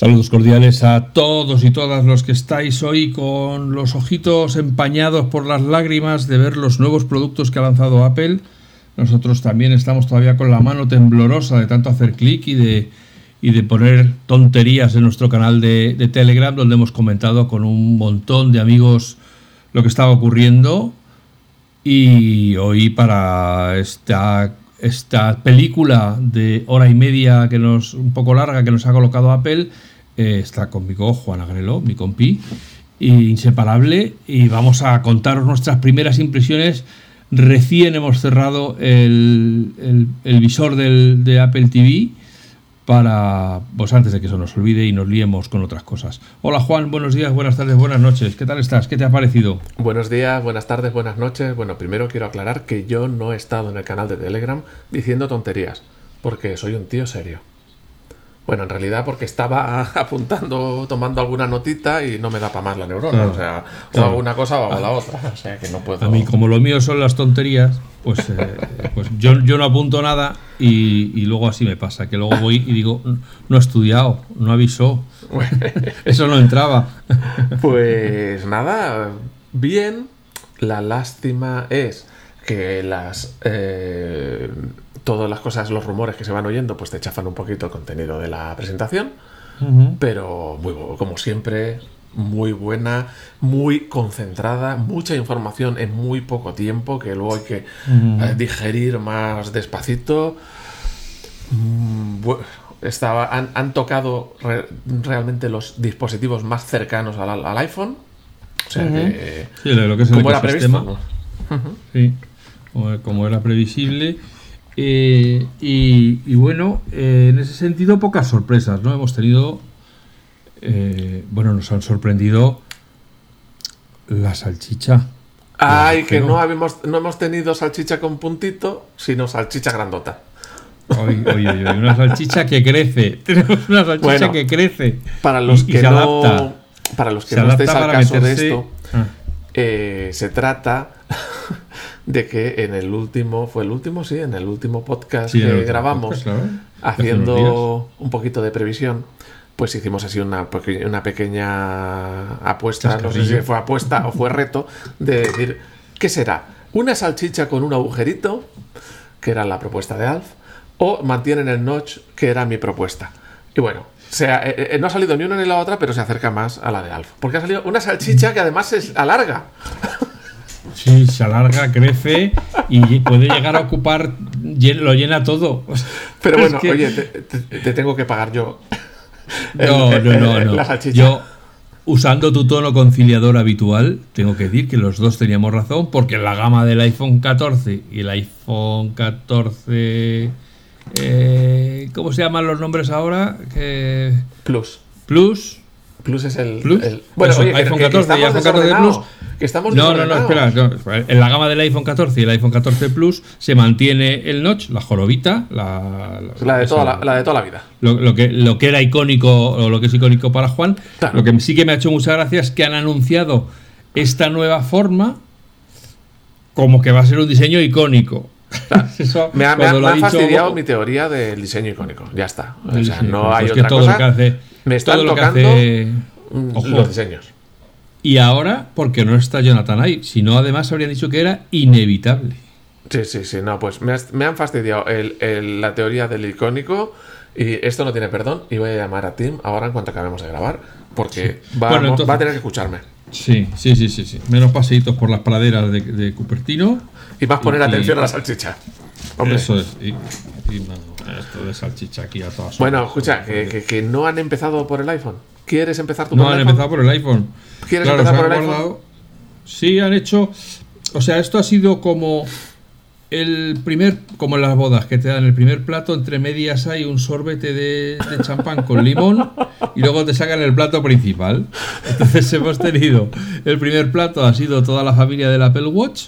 Saludos cordiales a todos y todas los que estáis hoy con los ojitos empañados por las lágrimas de ver los nuevos productos que ha lanzado Apple. Nosotros también estamos todavía con la mano temblorosa de tanto hacer clic y de, y de poner tonterías en nuestro canal de, Telegram, donde hemos comentado con un montón de amigos lo que estaba ocurriendo. Y hoy para esta esta película de hora y media que nos un poco larga que nos ha colocado Apple eh, está conmigo Juan Agrelo, mi compi, inseparable y vamos a contaros nuestras primeras impresiones. Recién hemos cerrado el, visor del, de Apple TV para, pues antes de que eso nos olvide y nos liemos con otras cosas. Hola Juan, buenos días, buenas tardes, buenas noches. ¿Qué tal estás? ¿Qué te ha parecido? Buenos días, buenas tardes, buenas noches. Bueno, primero quiero aclarar que yo no he estado en el canal de Telegram diciendo tonterías, porque soy un tío serio. Bueno, en realidad porque estaba apuntando, tomando alguna notita y no me da para más la neurona. o sea, o hago una cosa o hago la otra. O sea, que no puedo. A mí, como lo mío son las tonterías, pues, eh, pues yo, yo, no apunto nada y, y, luego así me pasa, que luego voy y digo, no he estudiado, no avisó. Eso no entraba. Pues nada, bien. La lástima es que las eh, todas las cosas, los rumores que se van oyendo, pues te chafan un poquito el contenido de la presentación. Pero muy, como siempre, muy buena, muy concentrada, mucha información en muy poco tiempo, que luego hay que eh, digerir más despacito. Mm, estaba, han, tocado realmente los dispositivos más cercanos al, iPhone. O sea que, lo que es como era previsto. Sí, como era previsible. Eh, y, bueno, eh, en ese sentido, pocas sorpresas, ¿no? Hemos tenido. Eh, bueno, nos han sorprendido la salchicha. Ay, que no, habíamos, no hemos tenido salchicha con puntito, sino salchicha grandota. Oye, oye, oye, una salchicha que crece. Tenemos una salchicha que crece. Para los que no, Para los que no estéis al caso de esto, ah. Se trata de que en el último, fue el último, sí, en el último podcast que grabamos, haciendo un poquito de previsión, pues hicimos así una, una pequeña apuesta, no sé si fue apuesta o fue reto, de decir, ¿qué será? ¿Una salchicha con un agujerito, que era la propuesta de Alf, o mantienen el notch, que era mi propuesta? Y bueno, sea, eh, eh, no ha salido ni una ni la otra, pero se acerca más a la de Alf. Porque ha salido una salchicha que además es alarga. Sí, se alarga, crece y puede llegar a ocupar, lo llena todo. Pero bueno, oye, te, tengo que pagar yo. No, no, no, no. Yo, usando tu tono conciliador habitual, tengo que decir que los dos teníamos razón, porque la gama del iPhone 14 y el iPhone 14. Eh, ¿Cómo se llaman los nombres ahora? Plus. Plus. Plus es el. bueno, iPhone 14 y iPhone 14 Plus estamos no, no, no, espera. En la gama del iPhone 14 y el iPhone 14 Plus se mantiene el notch, la jorobita, la, la, de, toda la, de toda la vida. Lo, que, lo que era icónico o lo que es icónico para Juan. Lo que sí que me ha hecho mucha gracia es que han anunciado esta nueva forma como que va a ser un diseño icónico. me ha, fastidiado mi teoría del diseño icónico. Ya está. O sea, no hay otra cosa. hace, me están tocando los diseños. Y ahora, porque no está Jonathan ahí, sino además habrían dicho que era inevitable. Sí, sí, sí, no, pues me, han fastidiado la teoría del icónico y esto no tiene perdón y voy a llamar a Tim ahora en cuanto acabemos de grabar porque va, a tener que escucharme. Sí, sí, sí, sí, sí. Menos paseitos por las praderas de, Cupertino. Y más poner atención a la salchicha. Eso es. Y, esto de salchicha aquí a todas Bueno, escucha, que no han empezado por el iPhone. ¿Quieres empezar tú por no, el iPhone? No, han empezado por el iPhone. ¿Quieres empezar por el iPhone? Sí, han hecho. O sea, esto ha sido como el primer, como en las bodas, que te dan el primer plato, entre medias hay un sorbete de, champán con limón y luego te sacan el plato principal. Entonces hemos tenido, el primer plato ha sido toda la familia del Apple Watch.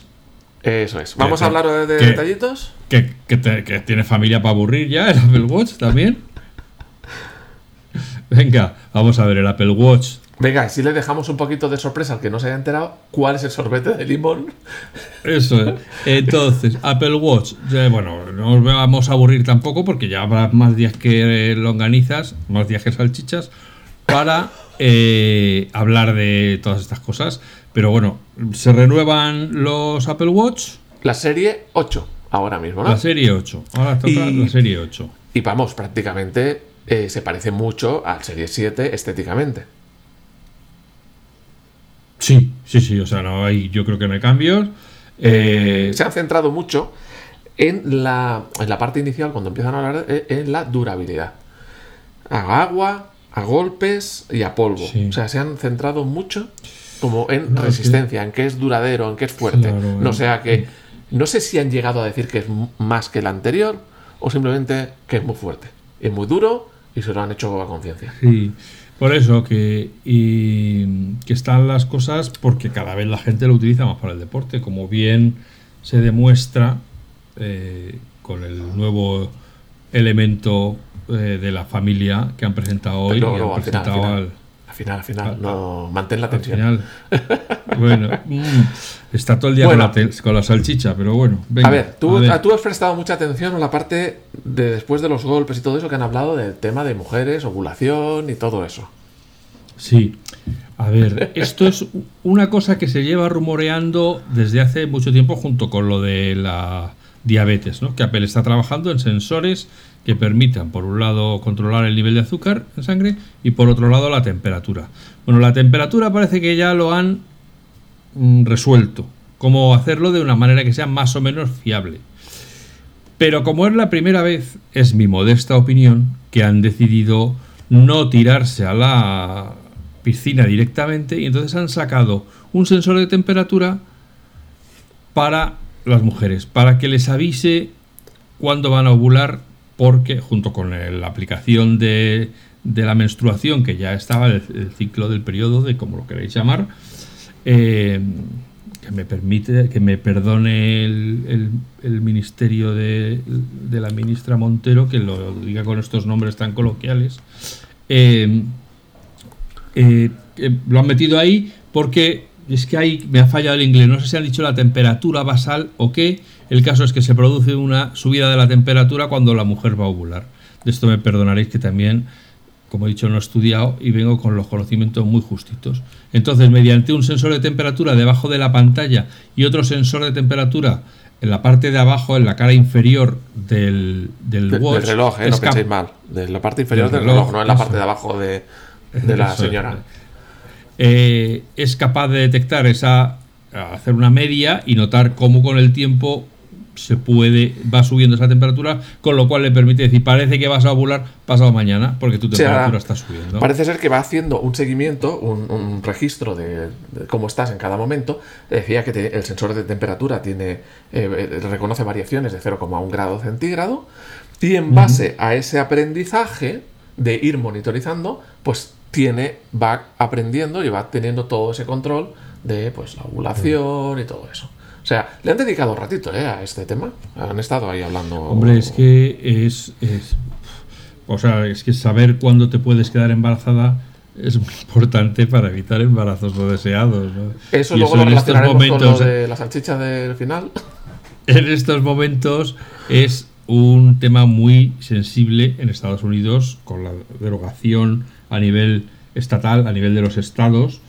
Eso es. ¿Vamos a hablar de, detallitos? Que, que, tiene familia para aburrir ya el Apple Watch también. Venga, vamos a ver el Apple Watch. Venga, si le dejamos un poquito de sorpresa al que no se haya enterado, ¿cuál es el sorbete de limón? Eso es. Entonces, Apple Watch, bueno, no os vamos a aburrir tampoco porque ya habrá más días que longanizas, más días que salchichas. para eh, hablar de todas estas cosas. Pero bueno, se renuevan los Apple Watch. La serie 8, ahora mismo, ¿no? La serie 8. Ahora toca la serie 8. Y vamos, prácticamente eh, se parece mucho al serie 7 estéticamente. Sí, sí, sí. O sea, no hay, yo creo que no hay cambios. Eh, se han centrado mucho en la, en la parte inicial, cuando empiezan a hablar, en la durabilidad. A agua, a golpes y a polvo. O sea, se han centrado mucho como en resistencia, en que es duradero, en que es fuerte. no sea que. No sé si han llegado a decir que es más que el anterior o simplemente que es muy fuerte. Es muy duro y se lo han hecho a conciencia. Sí, por eso que, y, que están las cosas porque cada vez la gente lo utiliza más para el deporte, como bien se demuestra eh, con el nuevo elemento eh, de la familia que han presentado hoy. al, final, al, final, no, mantén la atención. bueno, mm, está todo el día con, la salchicha, pero bueno. a ver, tú, tú has prestado mucha atención a la parte de después de los golpes y todo eso que han hablado del tema de mujeres, ovulación y todo eso. Sí. A ver, esto es una cosa que se lleva rumoreando desde hace mucho tiempo junto con lo de la diabetes, ¿no? Que Apple está trabajando en sensores que permitan, por un lado, controlar el nivel de azúcar en sangre y por otro lado la temperatura. Bueno, la temperatura parece que ya lo han mm, resuelto, cómo hacerlo de una manera que sea más o menos fiable. Pero como es la primera vez, es mi modesta opinión, que han decidido no tirarse a la piscina directamente y entonces han sacado un sensor de temperatura para las mujeres, para que les avise cuándo van a ovular porque junto con la aplicación de, la menstruación, que ya estaba el, ciclo del periodo, de como lo queréis llamar, eh, que me permite, que me perdone el, ministerio de, la ministra Montero, que lo diga con estos nombres tan coloquiales, eh, eh, lo han metido ahí porque es que ahí me ha fallado el inglés, no sé si han dicho la temperatura basal o qué, el caso es que se produce una subida de la temperatura cuando la mujer va a ovular. De esto me perdonaréis que también, como he dicho, no he estudiado y vengo con los conocimientos muy justitos. Entonces, mediante un sensor de temperatura debajo de la pantalla y otro sensor de temperatura en la parte de abajo, en la cara inferior del, del watch. Del reloj, ¿eh? no penséis mal. De la parte inferior del, reloj, no en la parte de abajo de, la señora. Eh, es capaz de detectar esa. hacer una media y notar cómo con el tiempo se puede, va subiendo esa temperatura, con lo cual le permite decir, parece que vas a ovular pasado mañana, porque tu temperatura está subiendo. Parece ser que va haciendo un seguimiento, un, registro de, cómo estás en cada momento. Decía que el sensor de temperatura tiene eh, reconoce variaciones de 0,1 grado centígrado, y en base a ese aprendizaje de ir monitorizando, pues tiene, va aprendiendo y va teniendo todo ese control de pues la ovulación y todo eso. O sea, le han dedicado un ratito ¿eh? a este tema. Han estado ahí hablando. Hombre, es que es, O sea, es que saber cuándo te puedes quedar embarazada es muy importante para evitar embarazos no deseados. Eso luego lo relacionaremos momentos, con lo de la salchicha del final. En estos momentos es un tema muy sensible en Estados Unidos con la derogación a nivel estatal, a nivel de los estados,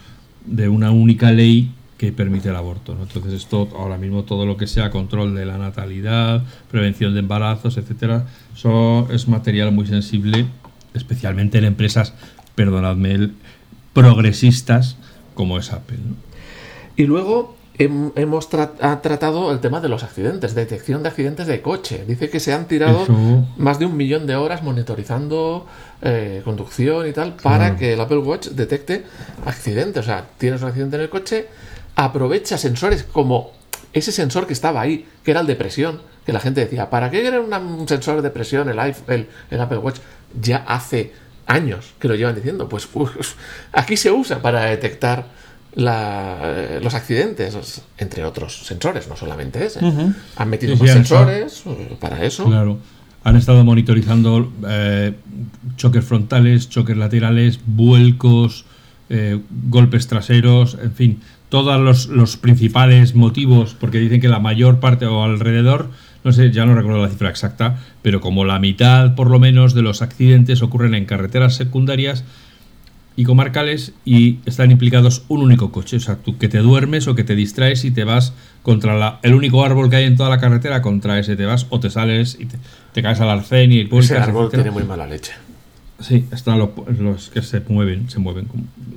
de una única ley que permite el aborto. Entonces esto ahora mismo todo lo que sea control de la natalidad, prevención de embarazos, etcétera, eso es material muy sensible, especialmente en empresas, perdonadme, progresistas como es Apple. Y luego hemos tratado el tema de los accidentes, detección de accidentes de coche. Dice que se han tirado más de un millón de horas monitorizando eh, conducción y tal para que el Apple Watch detecte accidentes. O sea, tienes un accidente en el coche, aprovecha sensores como ese sensor que estaba ahí, que era el de presión, que la gente decía, ¿para qué era un sensor de presión el, el, el, Apple Watch? Ya hace años que lo llevan diciendo, pues, pues aquí se usa para detectar la, los accidentes, entre otros sensores, no solamente ese. Han metido más sensores eh, para eso. Claro. Han estado monitorizando eh, choques frontales, choques laterales, vuelcos, eh, golpes traseros, en fin, todos los, principales motivos, porque dicen que la mayor parte o alrededor, no sé, ya no recuerdo la cifra exacta, pero como la mitad por lo menos de los accidentes ocurren en carreteras secundarias, y comarcales y están implicados un único coche. O sea, tú que te duermes o que te distraes y te vas contra la, el único árbol que hay en toda la carretera, contra ese te vas o te sales y te, caes al arcén y el Ese árbol tiene muy mala leche. Sí, están los, que se mueven, se mueven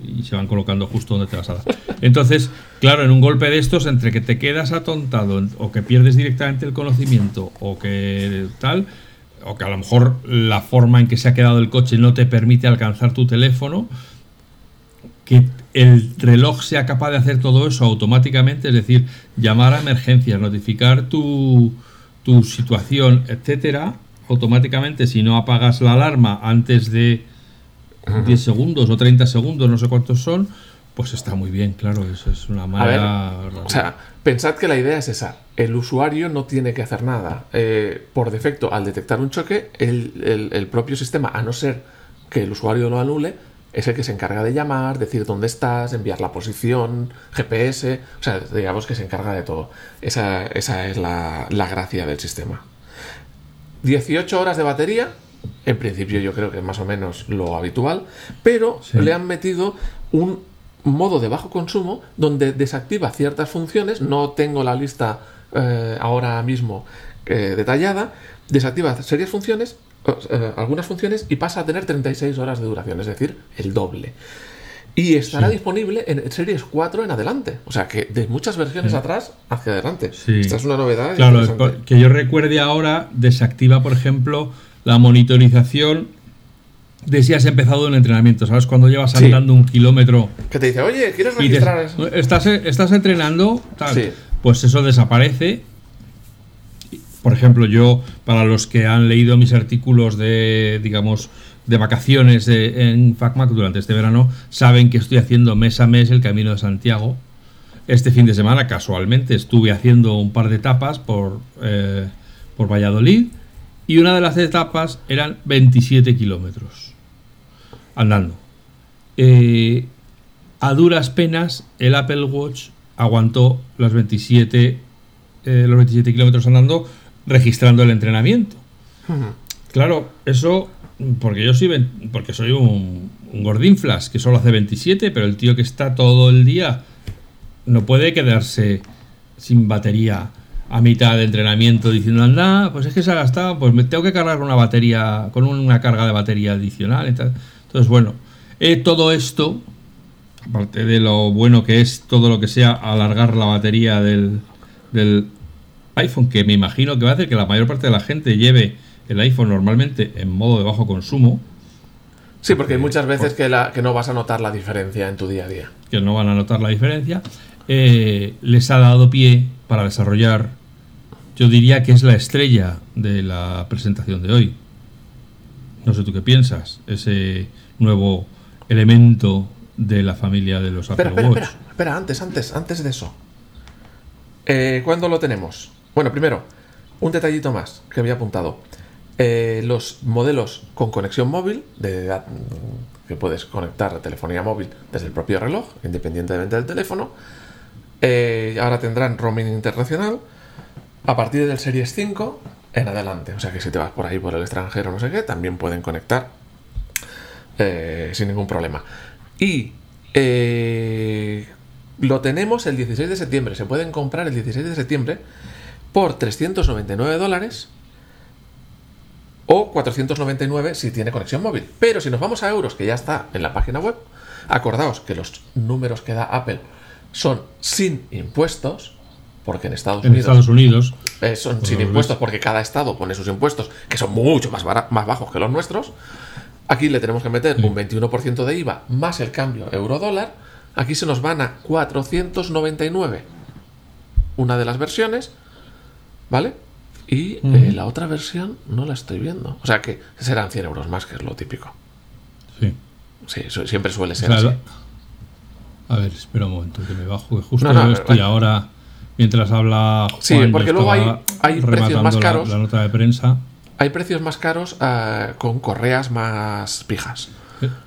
y se van colocando justo donde te vas a dar. Entonces, claro, en un golpe de estos, entre que te quedas atontado o que pierdes directamente el conocimiento o que tal, o que a lo mejor la forma en que se ha quedado el coche no te permite alcanzar tu teléfono, que el reloj sea capaz de hacer todo eso automáticamente, es decir, llamar a emergencias, notificar tu, tu situación, etcétera, automáticamente si no apagas la alarma antes de 10 segundos o 30 segundos, no sé cuántos son, pues está muy bien, claro, eso es una manera... o sea, pensad que la idea es esa, el usuario no tiene que hacer nada. Eh, por defecto, al detectar un choque, el, propio sistema, a no ser que el usuario lo anule, es el que se encarga de llamar, decir dónde estás, enviar la posición, GPS, o sea, digamos que se encarga de todo. Esa, esa es la, la gracia del sistema. 18 horas de batería, en principio yo creo que es más o menos lo habitual, pero le han metido un modo de bajo consumo donde desactiva ciertas funciones, no tengo la lista eh, ahora mismo eh, detallada, desactiva serias funciones, eh, algunas funciones y pasa a tener 36 horas de duración, es decir, el doble. Y estará disponible en Series 4 en adelante. O sea que de muchas versiones atrás hacia adelante. Esta es una novedad. Claro, que yo recuerde ahora, desactiva, por ejemplo, la monitorización de si has empezado un entrenamiento. ¿Sabes? Cuando llevas andando un kilómetro. Que te dice, oye, ¿quieres registrar eso? Estás, estás entrenando, tal. Pues eso desaparece. Por ejemplo, yo, para los que han leído mis artículos de, digamos, de vacaciones en FacMac durante este verano saben que estoy haciendo mes a mes el Camino de Santiago. Este fin de semana, casualmente, estuve haciendo un par de etapas por, eh, por Valladolid y una de las etapas eran 27 kilómetros andando. Eh, a duras penas, el Apple Watch aguantó los 27, eh, los 27 kilómetros andando registrando el entrenamiento. Claro, eso porque yo soy, porque soy un, un gordinflas que solo hace 27, pero el tío que está todo el día no puede quedarse sin batería a mitad de entrenamiento diciendo, anda, pues es que se ha gastado, pues me tengo que cargar una batería, con una carga de batería adicional. Entonces, bueno, eh, todo esto, aparte de lo bueno que es todo lo que sea alargar la batería del, del iPhone, que me imagino que va a hacer que la mayor parte de la gente lleve el iPhone normalmente en modo de bajo consumo. Sí, porque hay muchas veces que, la, que no vas a notar la diferencia en tu día a día. Que no van a notar la diferencia. Eh, les ha dado pie para desarrollar, yo diría que es la estrella de la presentación de hoy. No sé tú qué piensas, ese nuevo elemento de la familia de los Apple espera, Watch. Espera, espera, antes, antes, antes de eso. Eh, ¿Cuándo lo tenemos? Bueno, primero, un detallito más que había apuntado. Eh, los modelos con conexión móvil, de, que puedes conectar a telefonía móvil desde el propio reloj, independientemente del teléfono, eh, ahora tendrán roaming internacional a partir del Series 5 en adelante. O sea que si te vas por ahí por el extranjero, no sé qué, también pueden conectar eh, sin ningún problema. Y lo tenemos el 16 de septiembre. Se pueden comprar el 16 de septiembre por 399 dólares o 499 si tiene conexión móvil. Pero si nos vamos a euros, que ya está en la página web, acordaos que los números que da Apple son sin impuestos, porque en Estados Unidos, Estados Unidos eh, son sin impuestos porque cada estado pone sus impuestos, que son mucho más, más bajos que los nuestros. Aquí le tenemos que meter un 21% de IVA más el cambio euro-dólar. Aquí se nos van a 499 una de las versiones, ¿vale? Y eh, la otra versión no la estoy viendo. O sea que serán 100 euros más, que es lo típico. Sí. Sí, siempre suele ser así. A ver, espera un momento, que me bajo, que justo estoy ahora, mientras habla Juan, Sí, porque luego hay, hay precios más caros. La, nota de prensa. Hay precios más caros eh, con correas más pijas.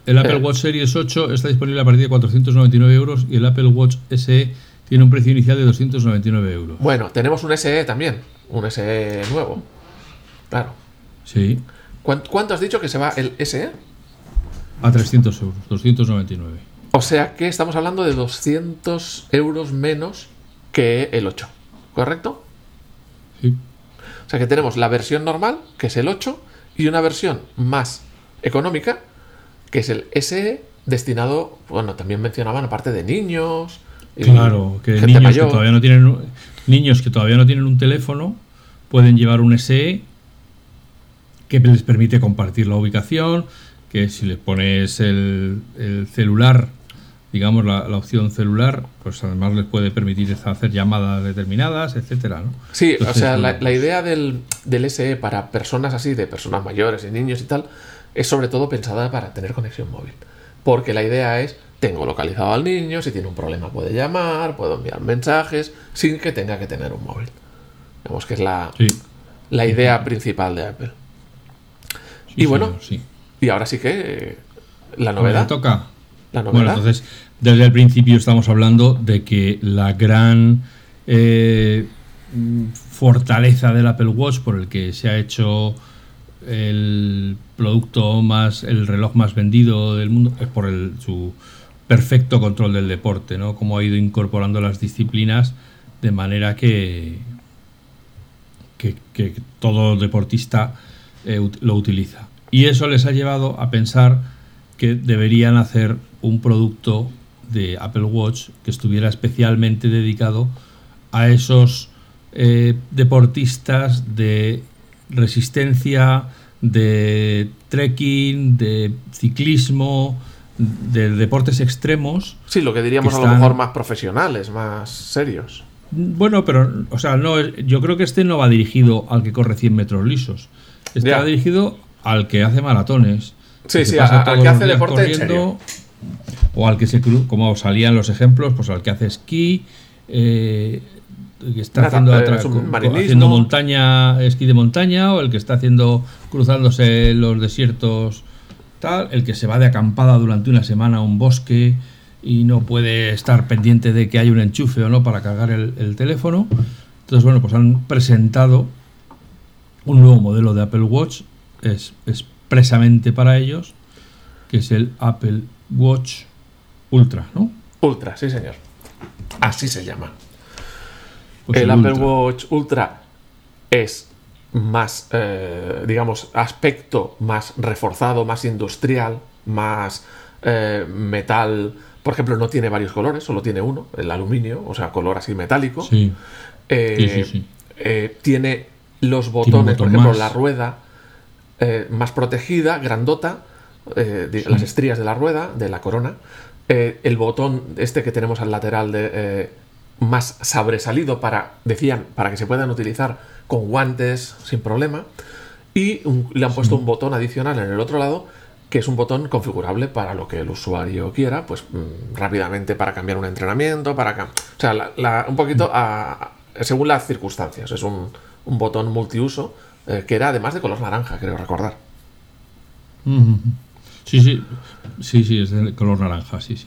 El Apple eh. Watch Series 8 está disponible a partir de 499 euros y el Apple Watch SE tiene un precio inicial de 299 euros. Bueno, tenemos un SE también un SE nuevo. Claro. Sí. ¿Cuánto has dicho que se va el SE? A 300 euros, 299. O sea que estamos hablando de 200 euros menos que el 8, ¿correcto? Sí. O sea que tenemos la versión normal, que es el 8, y una versión más económica, que es el SE, destinado, bueno, también mencionaban aparte de niños. Claro, que niños que todavía no tienen niños que todavía no tienen un teléfono pueden llevar un SE que les permite compartir la ubicación, que si les pones el, celular, digamos la, opción celular, pues además les puede permitir hacer llamadas determinadas, etcétera, ¿no? Sí, o sea, la, la, idea del, del SE para personas así, de personas mayores y niños y tal, es sobre todo pensada para tener conexión móvil. Porque la idea es, tengo localizado al niño, si tiene un problema puede llamar, puedo enviar mensajes, sin que tenga que tener un móvil. Vemos que es la, la idea principal de Apple. y bueno, sí. y ahora sí que la novedad. toca. La. Bueno, entonces, desde el principio estamos hablando de que la gran eh, fortaleza del Apple Watch por el que se ha hecho el producto más, el reloj más vendido del mundo, es por el, su perfecto control del deporte, ¿no? Cómo ha ido incorporando las disciplinas de manera que, que, todo deportista eh, lo utiliza. Y eso les ha llevado a pensar que deberían hacer un producto de Apple Watch que estuviera especialmente dedicado a esos eh, deportistas de resistencia, de trekking, de ciclismo, de deportes extremos. Sí, lo que diríamos a lo mejor más profesionales, más serios. Bueno, pero, o sea, no, yo creo que este no va dirigido al que corre 100 metros lisos. Este va dirigido al que hace maratones. Sí, sí, al que hace deporte O al que se como salían los ejemplos, pues al que hace esquí, eh, que está haciendo, haciendo montaña, esquí de montaña, o el que está haciendo cruzándose los desiertos, tal, el que se va de acampada durante una semana a un bosque y no puede estar pendiente de que haya un enchufe o no para cargar el, teléfono. Entonces, bueno, pues han presentado un nuevo modelo de Apple Watch, es expresamente para ellos, que es el Apple Watch Ultra, ¿no? Ultra, sí, señor. Así se llama. Pues el, Apple Watch Ultra es más, eh, digamos, aspecto más reforzado, más industrial, más eh, metal. Por ejemplo, no tiene varios colores, solo tiene uno, el aluminio, o sea, color así metálico. Sí. Eh, sí, sí, tiene los botones, por ejemplo, la rueda más protegida, grandota, las estrías de la rueda, de la corona. el botón este que tenemos al lateral de más sobresalido para, decían, para que se puedan utilizar con guantes sin problema. Y le han puesto un botón adicional en el otro lado, que es un botón configurable para lo que el usuario quiera, pues mm, rápidamente para cambiar un entrenamiento, para... O sea, un poquito según las circunstancias. Es un, botón multiuso eh, que era además de color naranja, creo recordar. Sí, sí, sí, sí, es de color naranja, sí, sí.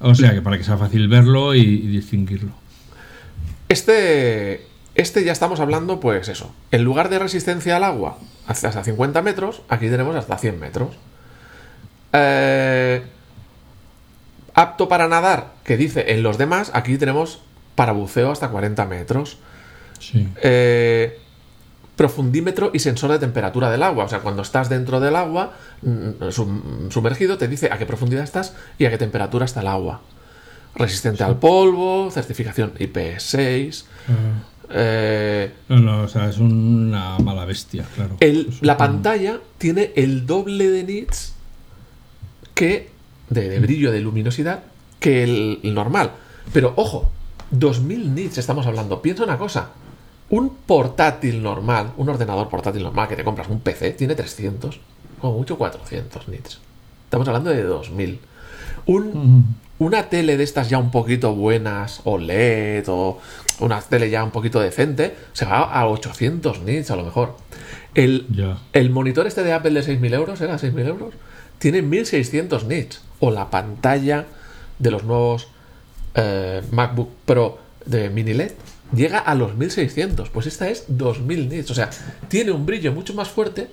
O sea que para que sea fácil verlo y, distinguirlo. Este, este ya estamos hablando, pues eso. En lugar de resistencia al agua hasta 50 metros, aquí tenemos hasta 100 metros. Eh, apto para nadar, que dice en los demás, aquí tenemos para buceo hasta 40 metros. Sí. Eh, profundímetro y sensor de temperatura del agua. O sea, cuando estás dentro del agua, mm, sumergido, te dice a qué profundidad estás y a qué temperatura está el agua. Resistente al polvo, certificación IP6. Eh, no, no, o sea, es una mala bestia, claro. la pantalla tiene el doble de nits que de, brillo, de luminosidad, que el, el normal. Pero ojo, 2000 nits estamos hablando. Piensa una cosa. Un portátil normal, un ordenador portátil normal que te compras, un PC, tiene 300, o mucho 400 nits. Estamos hablando de 2000. Un, Una tele de estas ya un poquito buenas, OLED o una tele ya un poquito decente, se va a 800 nits a lo mejor. El, el monitor este de Apple de 6.000 euros, ¿era 6.000 euros? Tiene 1.600 nits. O la pantalla de los nuevos eh, MacBook Pro de mini LED llega a los 1600. Pues esta es 2000 nits. O sea, tiene un brillo mucho más fuerte,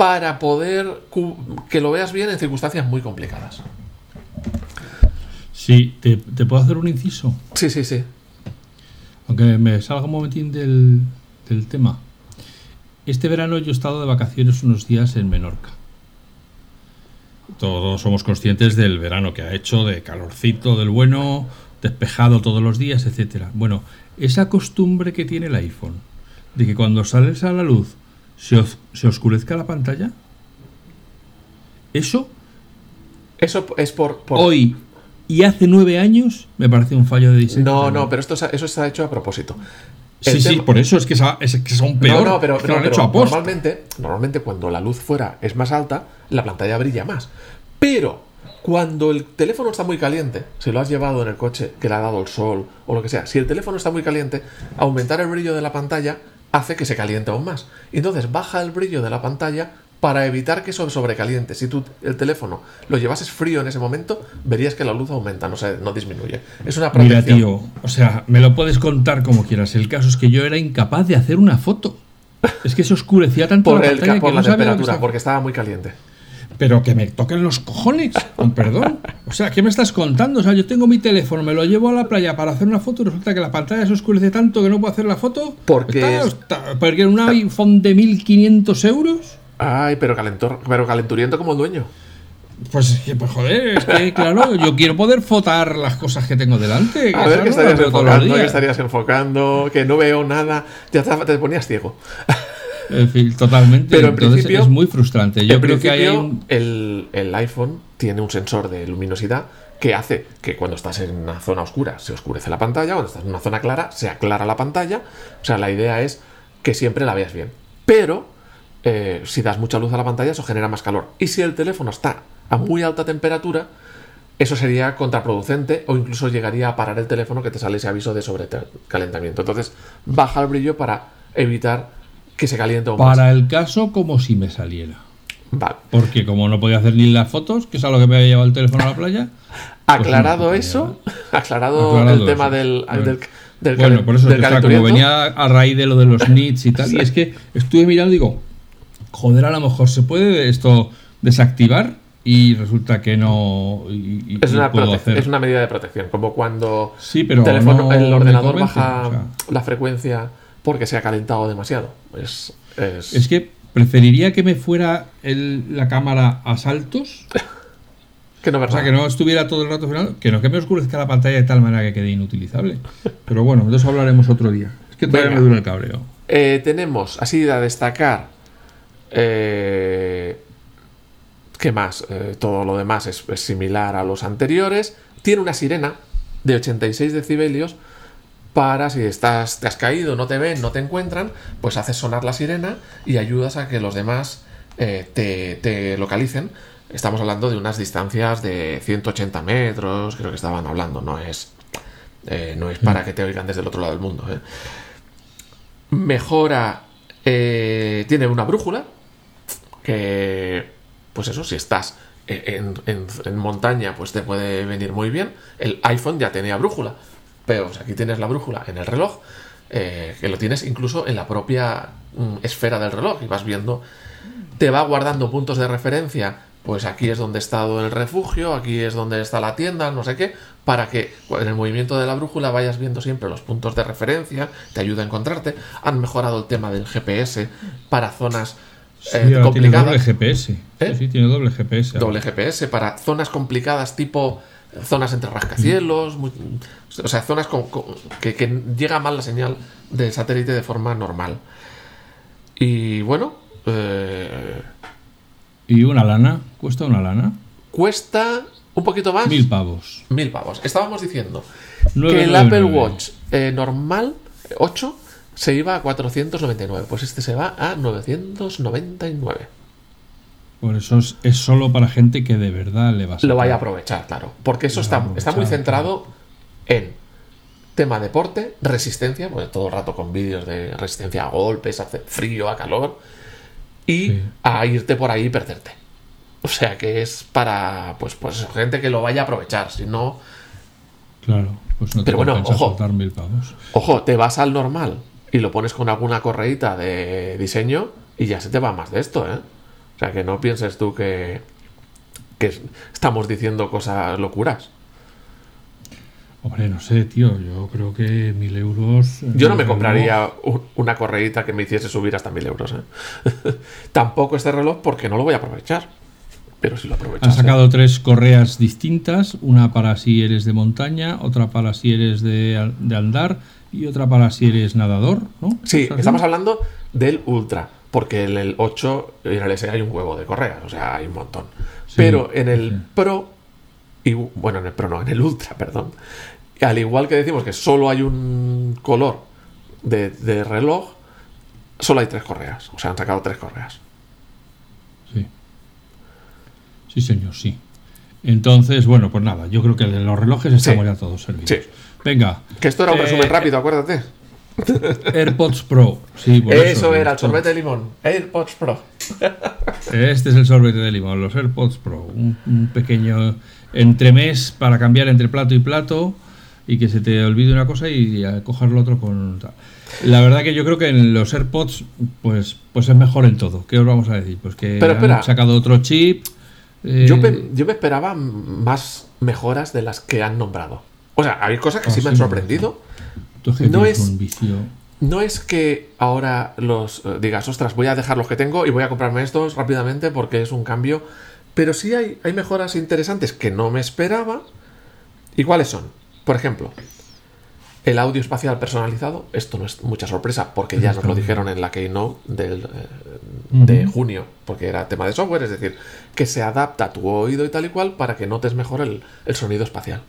para poder que lo veas bien en circunstancias muy complicadas. Sí, ¿te, puedo hacer un inciso? Sí, sí, sí. Aunque me salga un momentín del, del tema. Este verano yo he estado de vacaciones unos días en Menorca. Todos somos conscientes del verano que ha hecho, de calorcito, del bueno, despejado todos los días, etcétera. Bueno, esa costumbre que tiene el iPhone de que cuando sales a la luz se, se oscurezca la pantalla, eso. Eso es por, Hoy y hace nueve años me parece un fallo de diseño. No, no, pero esto eso está hecho a propósito. sí, sí, por eso es que, son peor. No, no, pero, normalmente, normalmente cuando la luz fuera es más alta, la pantalla brilla más. Pero cuando el teléfono está muy caliente, si lo has llevado en el coche que le ha dado el sol o lo que sea, si el teléfono está muy caliente, aumentar el brillo de la pantalla hace que se caliente aún más. Entonces baja el brillo de la pantalla para evitar que eso sobrecaliente. Si tú el teléfono lo llevases frío en ese momento, verías que la luz aumenta, no, se, no disminuye. Es una protección. Mira, tío, o sea, me lo puedes contar como quieras. El caso es que yo era incapaz de hacer una foto. Es que se oscurecía tanto por la pantalla por la temperatura, porque estaba muy caliente. Pero que me toquen los cojones, con perdón. O sea, ¿qué me estás contando? O sea, yo tengo mi teléfono, me lo llevo a la playa para hacer una foto y resulta que la pantalla se oscurece tanto que no puedo hacer la foto. Porque. porque un iPhone de 1500 euros. Ay, pero, calentor, pero calenturiento como el dueño. Pues, pues joder, es que claro, yo quiero poder fotar las cosas que tengo delante. A ver, que estarías enfocando, que estarías enfocando, que no veo nada. Ya te ponías ciego. En fin, totalmente. Pero en principio es muy frustrante. Yo creo que hay el, iPhone tiene un sensor de luminosidad que hace que cuando estás en una zona oscura se oscurece la pantalla, cuando estás en una zona clara se aclara la pantalla. O sea, la idea es que siempre la veas bien. Pero eh, si das mucha luz a la pantalla, eso genera más calor. Y si el teléfono está a muy alta temperatura, eso sería contraproducente o incluso llegaría a parar el teléfono que te sale ese aviso de sobrecalentamiento. Entonces, baja el brillo para evitar que se caliente Para el caso, como si me saliera. Vale. Porque como no podía hacer ni las fotos, que es a lo que me había llevado el teléfono a la playa. Pues aclarado eso, aclarado, el tema del, del, Bueno, por eso como venía a raíz de lo de los nits y tal, y es que estuve mirando y digo, joder, a lo mejor se puede esto desactivar y resulta que no. es, una es, una medida de protección, como cuando sí, pero el ordenador baja la frecuencia porque se ha calentado demasiado. Es, es... que preferiría que me fuera la cámara a saltos. que no o sea, que no estuviera todo el rato que no que me oscurezca la pantalla de tal manera que quede inutilizable. Pero bueno, de eso hablaremos otro día. Es que todavía me dura el cabreo. Eh, tenemos, así a destacar. Eh, ¿Qué más? Eh, todo lo demás es, es, similar a los anteriores. Tiene una sirena de 86 decibelios para si estás, te has caído, no te ven, no te encuentran, pues haces sonar la sirena y ayudas a que los demás eh, te, localicen. Estamos hablando de unas distancias de 180 metros, creo que estaban hablando, no es, eh, no es para mm. que te oigan desde el otro lado del mundo. ¿eh? Mejora, tiene una brújula, que, pues eso, si estás en, en montaña, pues te puede venir muy bien. El iPhone ya tenía brújula aquí tienes la brújula en el reloj, eh, que lo tienes incluso en la propia mm, esfera del reloj y vas viendo, te va guardando puntos de referencia, pues aquí es donde he estado el refugio, aquí es donde está la tienda, no sé qué, para que en el movimiento de la brújula vayas viendo siempre los puntos de referencia, te ayuda a encontrarte. Han mejorado el tema del GPS para zonas eh, complicadas. Tiene doble GPS. ¿Eh? Sí, tiene doble GPS. Doble GPS para zonas complicadas tipo zonas entre rascacielos, o sea, zonas que, llega mal la señal de satélite de forma normal. Y bueno... Eh, ¿Y una lana? ¿Cuesta una lana? Cuesta un poquito más. Mil pavos. Mil pavos. Estábamos diciendo que el Apple Watch eh, normal 8 se iba a 499. Pues este se va a 999. Por eso es, solo para gente que de verdad le va a Lo vaya a aprovechar, claro. Porque eso está, está muy centrado en tema deporte, resistencia, pues todo el rato con vídeos de resistencia a golpes, a frío, a calor, y a irte por ahí y perderte. O sea que es para pues, pues gente que lo vaya a aprovechar, si no. Claro, pues no te Pero bueno, ojo, mil pavos. Ojo, te vas al normal y lo pones con alguna correíta de diseño y ya se te va más de esto, ¿eh? O sea, que no pienses tú que, que estamos diciendo cosas locuras. Hombre, no sé, tío. Yo creo que mil euros. Yo no me compraría una correíta que me hiciese subir hasta mil euros. ¿eh? Tampoco este reloj porque no lo voy a aprovechar. Pero si lo aprovechas. Han sacado tres correas distintas: una para si eres de montaña, otra para si eres de, de andar y otra para si eres nadador, ¿no? Sí, estamos hablando del Ultra. Porque en el 8 y en el S hay un huevo de correas, o sea, hay un montón. Pero en el Pro y, bueno, en el Pro no, en el Ultra, perdón. Al igual que decimos que solo hay un color de, reloj, solo hay tres correas. O sea, han sacado tres correas. Sí. Sí, señor, sí. Entonces, bueno, pues nada, yo creo que de los relojes estamos ya todos servidos. Sí. Venga. Que esto era un resumen eh, rápido, acuérdate. AirPods Pro. Sí, eso, era, el sorbete de limón. AirPods Pro. Este es el sorbete de limón, los AirPods Pro. Un, pequeño entremés para cambiar entre plato y plato y que se te olvide una cosa y coger lo otro con La verdad que yo creo que en los AirPods pues, pues es mejor en todo. ¿Qué os vamos a decir? Pues que han sacado otro chip. Eh, yo me esperaba más mejoras de las que han nombrado. O sea, hay cosas que sí me han sorprendido no es, no es que ahora los eh, digas, ostras, voy a dejar los que tengo y voy a comprarme estos rápidamente porque es un cambio. Pero sí hay, hay mejoras interesantes que no me esperaba. ¿Y cuáles son? Por ejemplo, el audio espacial personalizado. Esto no es mucha sorpresa porque ya nos lo dijeron en la Keynote del, eh, de junio, porque era tema de software, es decir, que se adapta a tu oído y tal y cual para que notes mejor el, el sonido espacial.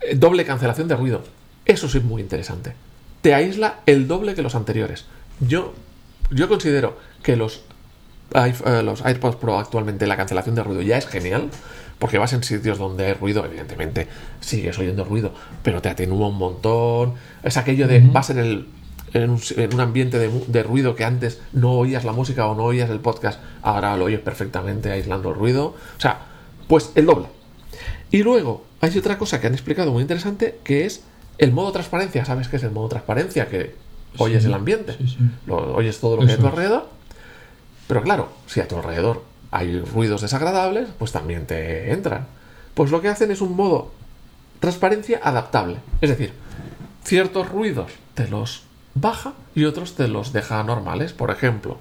Eh, doble cancelación de ruido. Eso sí es muy interesante. Te aísla el doble que los anteriores. Yo, yo considero que los, eh, los AirPods Pro actualmente la cancelación de ruido ya es genial, porque vas en sitios donde hay ruido, evidentemente sigues oyendo ruido, pero te atenúa un montón. Es aquello de vas en, el, en, un, ambiente de, de, ruido que antes no oías la música o no oías el podcast, ahora lo oyes perfectamente aislando el ruido. O sea, pues el doble. Y luego hay otra cosa que han explicado muy interesante que es el modo transparencia, ¿sabes qué es el modo transparencia? Que oyes el ambiente, Lo, oyes todo lo que hay a tu alrededor. Pero claro, si a tu alrededor hay ruidos desagradables, pues también te entran. Pues lo que hacen es un modo transparencia adaptable. Es decir, ciertos ruidos te los baja y otros te los deja normales. Por ejemplo,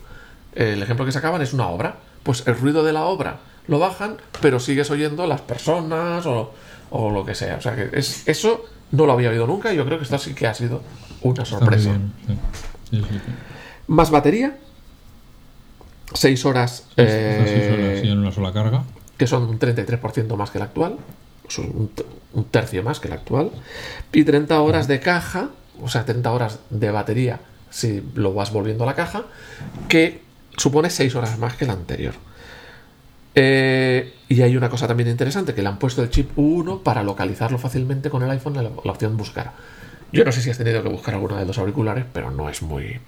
el ejemplo que sacaban es una obra. Pues el ruido de la obra lo bajan, pero sigues oyendo las personas o, o lo que sea. O sea que es, eso no lo había oído nunca y yo creo que esto sí que ha sido una sorpresa. Más batería. 6 horas. Eh, en una sola carga. Que son un 33% más que el actual. Un, un tercio más que el actual. Y 30 horas de caja. O sea, 30 horas de batería si lo vas volviendo a la caja. Que supone 6 horas más que el anterior. Eh, y hay una cosa también interesante, que le han puesto el chip 1 para localizarlo fácilmente con el iPhone la, la opción buscar. Yo no sé si has tenido que buscar alguno de los auriculares, pero no es muy...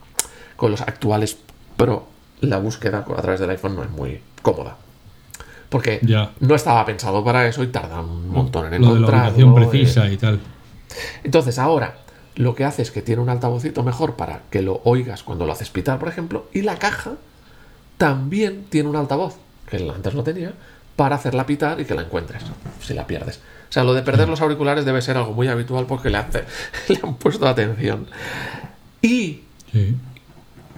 Con los actuales Pro, la búsqueda a través del iPhone no es muy cómoda. Porque no estaba pensado para eso y tarda un montón en encontrarlo. Lo de precisa y tal. Entonces ahora lo que hace es que tiene un altavocito mejor para que lo oigas cuando lo haces pitar, por ejemplo, y la caja también tiene un altavoz que antes no tenía, para hacerla pitar y que la encuentres, si la pierdes. O sea, lo de perder los auriculares debe ser algo muy habitual porque le, le han puesto atención. Y,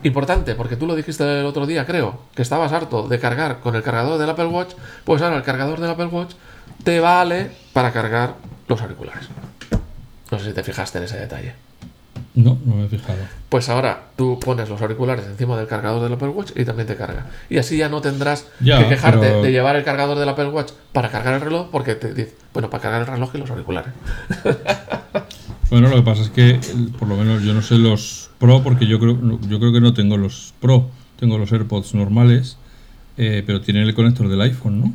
importante, porque tú lo dijiste el otro día, creo, que estabas harto de cargar con el cargador del Apple Watch, pues ahora el cargador del Apple Watch te vale para cargar los auriculares. No sé si te fijaste en ese detalle. No, no me he fijado. Pues ahora tú pones los auriculares encima del cargador del Apple Watch y también te carga. Y así ya no tendrás que quejarte de llevar el cargador del Apple Watch para cargar el reloj porque te dice, bueno, para cargar el reloj y los auriculares. bueno, lo que pasa es que por lo menos yo no sé los Pro porque yo creo, yo creo que no tengo los Pro, tengo los AirPods normales, eh, pero tienen el conector del iPhone, ¿no?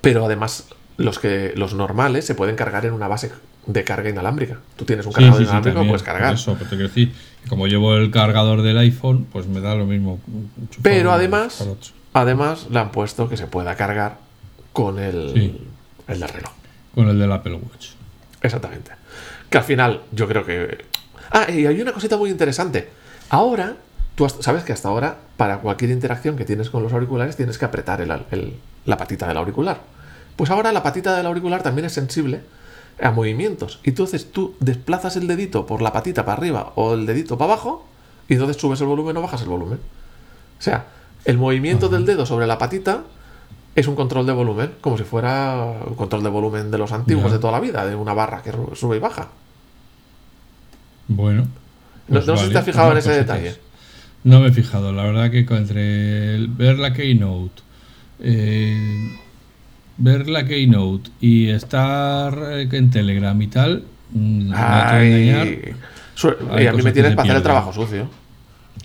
Pero además los que los normales se pueden cargar en una base de carga inalámbrica. Tú tienes un cargador inalámbrico, puedes cargar. Eso, pero te quiero decir, como llevo el cargador del iPhone, pues me da lo mismo. Pero además, además le han puesto que se pueda cargar con el, el del reloj. Con el del Apple Watch. Exactamente. Que al final yo creo que... Ah, y hay una cosita muy interesante. Ahora tú sabes que hasta ahora, para cualquier interacción que tienes con los auriculares, tienes que apretar la patita del auricular. Pues ahora la patita del auricular también es sensible a movimientos. Y entonces tú desplazas el dedito por la patita para arriba o el dedito para abajo y entonces subes el volumen o bajas el volumen. O sea, el movimiento del dedo sobre la patita es un control de volumen, como si fuera un control de volumen de los antiguos de toda la vida, de una barra que sube y baja. Bueno. no, sé si te has fijado en ese detalle. No me he fijado, la verdad que entre ver la Keynote, eh, ver la Keynote y estar eh, en Telegram y tal, mm, y a mí me tienes para hacer el trabajo sucio.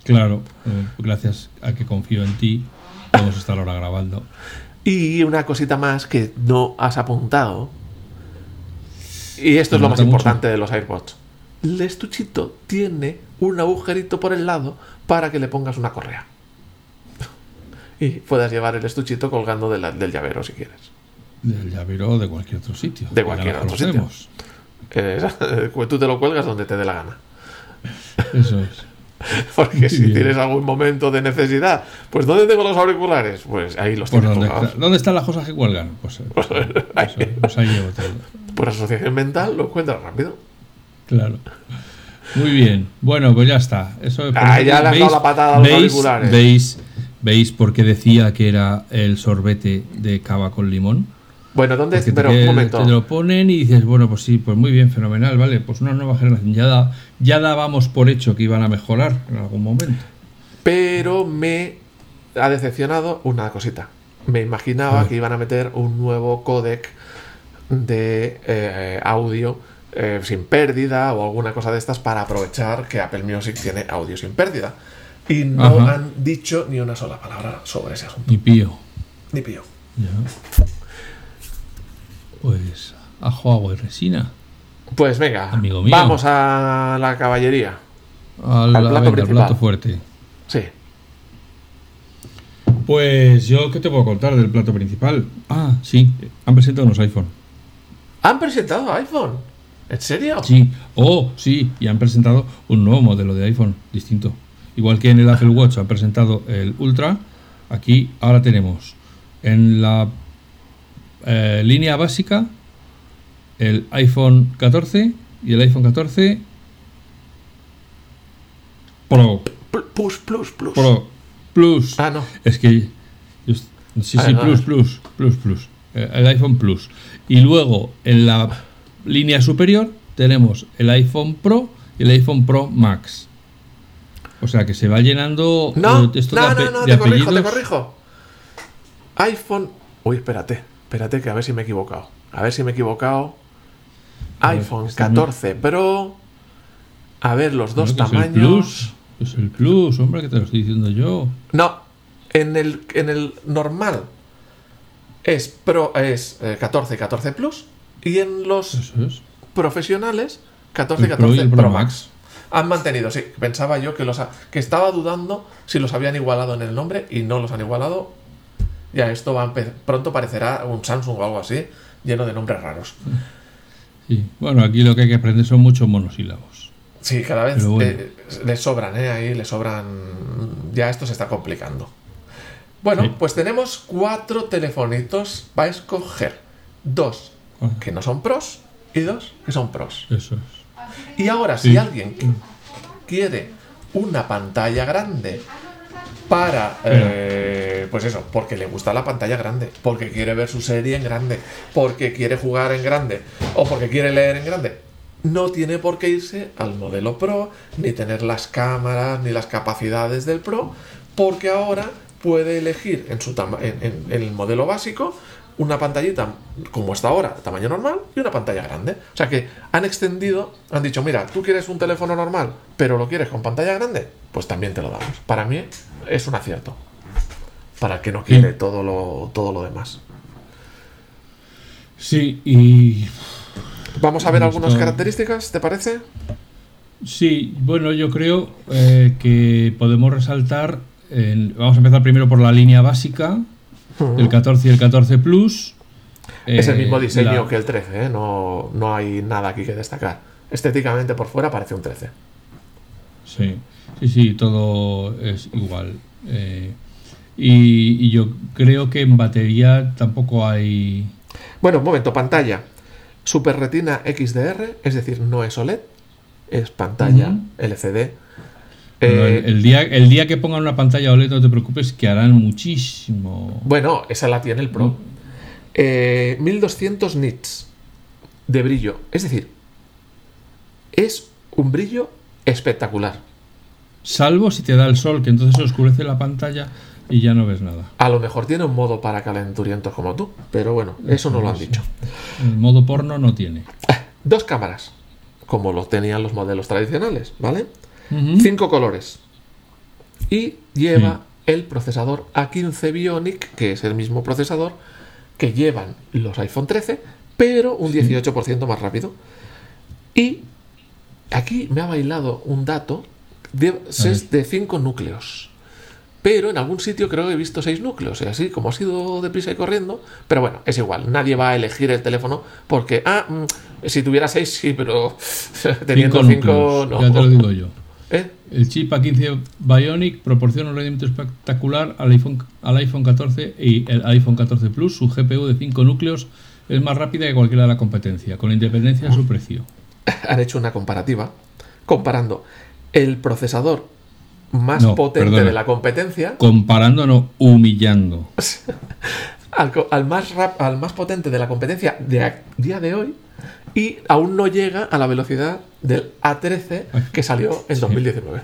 Claro, eh, gracias a que confío en ti, podemos estar ahora grabando. Y una cosita más que no has apuntado. Y esto es lo más importante de los AirPods. El estuchito tiene un agujerito por el lado para que le pongas una correa. y puedas llevar el estuchito colgando del llavero si quieres. Del llavero de cualquier otro sitio. De cualquier otro sitio. tú te lo cuelgas donde te dé la gana. Eso es. Porque si tienes algún momento de necesidad, pues ¿dónde tengo los auriculares? Pues ahí los tengo. Dónde, ¿Dónde están las cosas que cuelgan? Pues, eh, pues, pues, pues, ahí llevo todo. Por asociación mental lo encuentras rápido. Claro. Muy bien. Bueno, pues ya está. Eso, ah, ya le has dado la patada a los auriculares. ¿Veis, ¿Veis por qué decía que era el sorbete de cava con limón? Bueno, ¿dónde? Pero un momento. Te lo ponen y dices, bueno, pues sí, pues muy bien, fenomenal, vale, pues una nueva generación. Ya, ya dábamos por hecho que iban a mejorar en algún momento. Pero me ha decepcionado una cosita. Me imaginaba que iban a meter un nuevo codec de eh, audio eh, sin pérdida o alguna cosa de estas para aprovechar que Apple Music tiene audio sin pérdida. Y no han dicho ni una sola palabra sobre ese asunto. Ni pío. Ni pío. Pues ajo, agua y resina. Pues venga, vamos a la caballería. Al, plato, plato fuerte. Sí. Pues yo, ¿qué te puedo contar del plato principal? Ah, sí, han presentado unos iPhone. ¿Han presentado iPhone? ¿En serio? Sí, oh, sí, y han presentado un nuevo modelo de iPhone distinto. Igual que en el Apple Watch han presentado el Ultra, aquí ahora tenemos en la eh, línea básica, el iPhone 14 y el iPhone 14 Pro. Plus, plus, plus. Pro. Plus. Ah, no. Es que. sí, ah, sí, plus, plus, plus, plus. Eh, el iPhone Plus. Y luego en la línea superior tenemos el iPhone Pro y el iPhone Pro Max. O sea que se va llenando. No, no, no, no, te corrijo, te corrijo. iPhone. Uy, espérate. Espérate que a ver si me he equivocado. A ver si me he equivocado. iPhone 14 Pro. A ver los dos tamaños. Es el Plus, hombre, que te lo estoy diciendo yo. No, en el, en el normal es Pro es 14 eh, 14 Plus y en los profesionales 14 14 Pro, Max. Han mantenido, sí. Pensaba yo que los que estaba dudando si los habían igualado en el nombre y no los han igualado ya esto va pronto parecerá un Samsung o algo así, lleno de nombres raros. Sí, bueno, aquí lo que hay que aprender son muchos monosílabos. Sí, cada vez le, sobran, ¿eh? Ahí le sobran. Ya esto se está complicando. Bueno, pues tenemos cuatro telefonitos para escoger. Dos ah. que no son pros y dos que son pros. Eso es. Y ahora, si alguien quiere una pantalla grande para, eh, pues eso, porque le gusta la pantalla grande, porque quiere ver su serie en grande, porque quiere jugar en grande o porque quiere leer en grande. No tiene por qué irse al modelo Pro, ni tener las cámaras, ni las capacidades del Pro, porque ahora puede elegir en, su en el modelo básico una pantallita como está ahora, tamaño normal, y una pantalla grande. O sea que han extendido, han dicho, mira, tú quieres un teléfono normal, pero lo quieres con pantalla grande, pues también te lo damos. Para mí es un acierto. Para el que no quiere todo, lo, todo lo demás. Sí, y... Vamos a ver algunas características, ¿te parece? Sí, bueno, yo creo eh, que podemos resaltar, vamos a empezar primero por la línea básica, el 14 y el 14 Plus. Es el mismo eh, diseño que el 13, ¿eh? no, no hay nada aquí que destacar. Estéticamente por fuera parece un 13. Sí. Sí, sí, todo es igual. Eh, y, yo creo que en batería tampoco hay. Bueno, un momento, pantalla. Super Retina XDR, es decir, no es OLED, es pantalla LCD. Eh, el, día, el día que pongan una pantalla OLED, no te preocupes, que harán muchísimo. Bueno, esa la tiene el Pro. 1200 mm. eh, nits de brillo. Es decir, es un brillo espectacular. Salvo si te da el sol, que entonces se oscurece la pantalla y ya no ves nada. A lo mejor tiene un modo para calenturientos como tú, pero bueno, eso no lo han dicho. El modo porno no tiene. Dos cámaras, como lo tenían los modelos tradicionales, ¿vale? Cinco colores. Y lleva el procesador A15 Bionic, que es el mismo procesador que llevan los iPhone 13, pero un 18% más rápido. Y aquí me ha bailado un dato de, de 5 núcleos. Pero en algún sitio creo que he visto 6 núcleos, y así como ha sido deprisa y corriendo. Pero bueno, es igual, nadie va a elegir el teléfono porque, ah, mm, si tuviera 6 sí, pero teniendo 5 no. Ya te lo digo yo. El chip A15 Bionic proporciona un rendimiento espectacular al iPhone, al iPhone 14 y el iPhone 14 Plus. Su GPU de 5 núcleos es más rápida que cualquiera de la competencia, con independencia de su precio. Han hecho una comparativa comparando el procesador más potente de la competencia. Comparando, no, humillando. al, más al más potente de la competencia de a día de hoy y aún no llega a la velocidad del A13 que salió en 2019.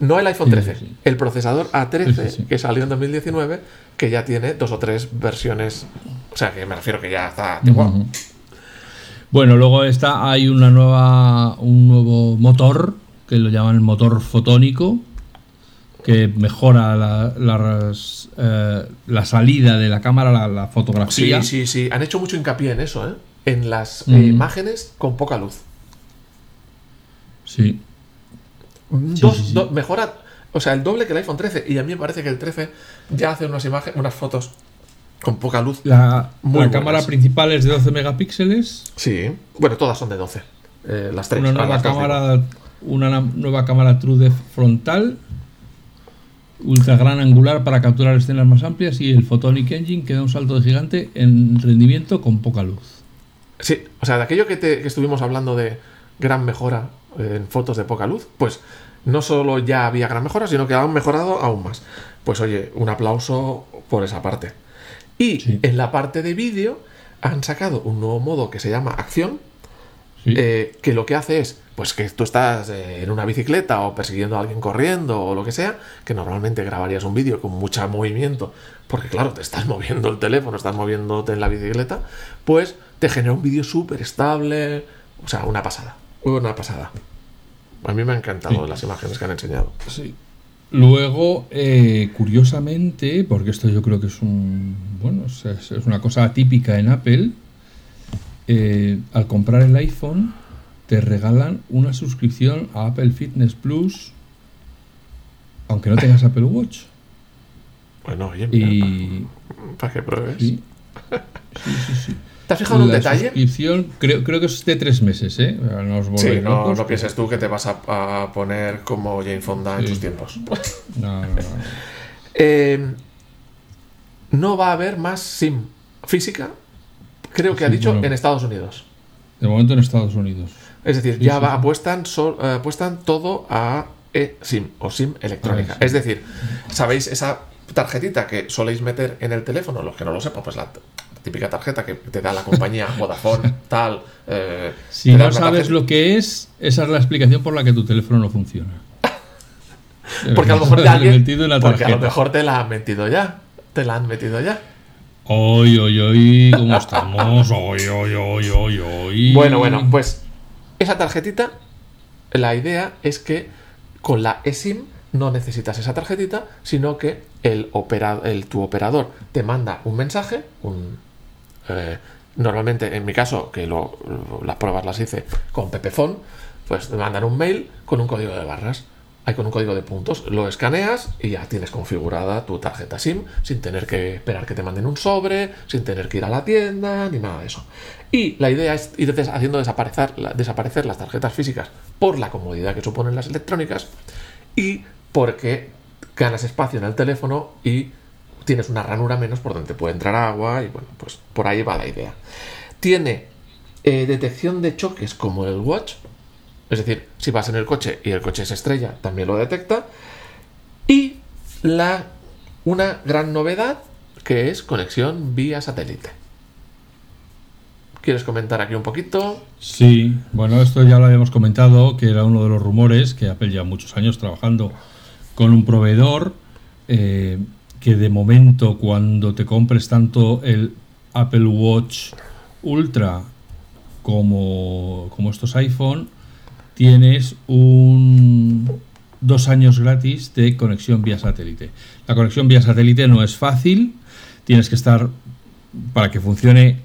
No el iPhone 13, el procesador A13 que salió en 2019, que ya tiene dos o tres versiones. O sea, que me refiero que ya está Bueno, luego está, hay una nueva, un nuevo motor que lo llaman motor fotónico, que mejora la, eh, la salida de la cámara, la, fotografía. Sí, sí, sí. Han hecho mucho hincapié en eso, ¿eh? En las eh, imágenes con poca luz. Sí. mejora, o sea, el doble que el iPhone 13. Y a mí me parece que el 13 ya hace unas imágenes, unas fotos con poca luz. La, cámara principal es de 12 megapíxeles. Sí. Bueno, todas son de 12. Eh, las tres. Una nueva cámara, una nueva cámara True Depth frontal ultra gran angular para capturar escenas más amplias y el Photonic Engine que da un salto de gigante en rendimiento con poca luz. Sí, o sea, de aquello que, te, estuvimos hablando de gran mejora en fotos de poca luz, pues no solo ya había gran mejora, sino que han mejorado aún más. Pues oye, un aplauso por esa parte. Y en la parte de vídeo han sacado un nuevo modo que se llama acción, eh, que lo que hace es pues que tú estás eh, en una bicicleta o persiguiendo a alguien corriendo o lo que sea, que normalmente grabarías un vídeo con mucho movimiento, porque claro, te estás moviendo el teléfono, estás moviéndote en la bicicleta, pues te genera un vídeo súper estable, o sea, una pasada, una pasada. A mí me han encantado las imágenes que han enseñado. Sí. Luego, eh, curiosamente, porque esto yo creo que es un, bueno, es, una cosa típica en Apple, eh, al comprar el iPhone te regalan una suscripción a Apple Fitness Plus, aunque no tengas Apple Watch. Bueno, oye, y... para que pruebes. Sí, sí, sí. ¿Te has fijado en un detalle? suscripción creo, creo que es de tres meses, ¿eh? No sí, no, no, pienses tú que te vas a, poner como Jane Fonda en tus tiempos. No, no, no. Eh, no va a haber más SIM física, creo que ha dicho, en Estados Unidos. De momento en Estados Unidos. Es decir, ya apuestan, eh, apuestan todo a eSIM o SIM electrónica. Es decir, ¿sabéis esa tarjetita que soléis meter en el teléfono? Los que no lo sepan, pues la típica tarjeta que te da la compañía Vodafone, tal. Eh, si no sabes lo que es, esa es la explicación por la que tu teléfono no funciona. porque a lo mejor porque a lo mejor te la han metido ya. Te la han metido ya. Hoy, hoy, hoy, ¿cómo estamos? Hoy, hoy, hoy, hoy, hoy. Bueno, bueno, pues esa tarjetita, la idea es que con la eSIM no necesitas esa tarjetita, sino que el, el tu operador te manda un mensaje, un, eh, normalmente en mi caso, que las pruebas las hice con Pepefon, pues te mandan un mail con un código de barras hay con un código de puntos, lo escaneas y ya tienes configurada tu tarjeta SIM sin tener que esperar que te manden un sobre, sin tener que ir a la tienda, ni nada de eso. Y la idea es ir haciendo desaparecer, desaparecer las tarjetas físicas por la comodidad que suponen las electrónicas y porque ganas espacio en el teléfono y tienes una ranura menos por donde puede entrar agua y bueno, pues por ahí va la idea. Tiene eh, detección de choques como el Watch, es decir, si vas en el coche y el coche se estrella, también lo detecta. Y la, una gran novedad que es conexión vía satélite. ¿Quieres comentar aquí un poquito? Sí, bueno, esto ya lo habíamos comentado, que era uno de los rumores, que Apple lleva muchos años trabajando con un proveedor, eh, que de momento cuando te compres tanto el Apple Watch Ultra como, como estos iPhone, tienes un dos años gratis de conexión vía satélite. La conexión vía satélite no es fácil, tienes que estar, para que funcione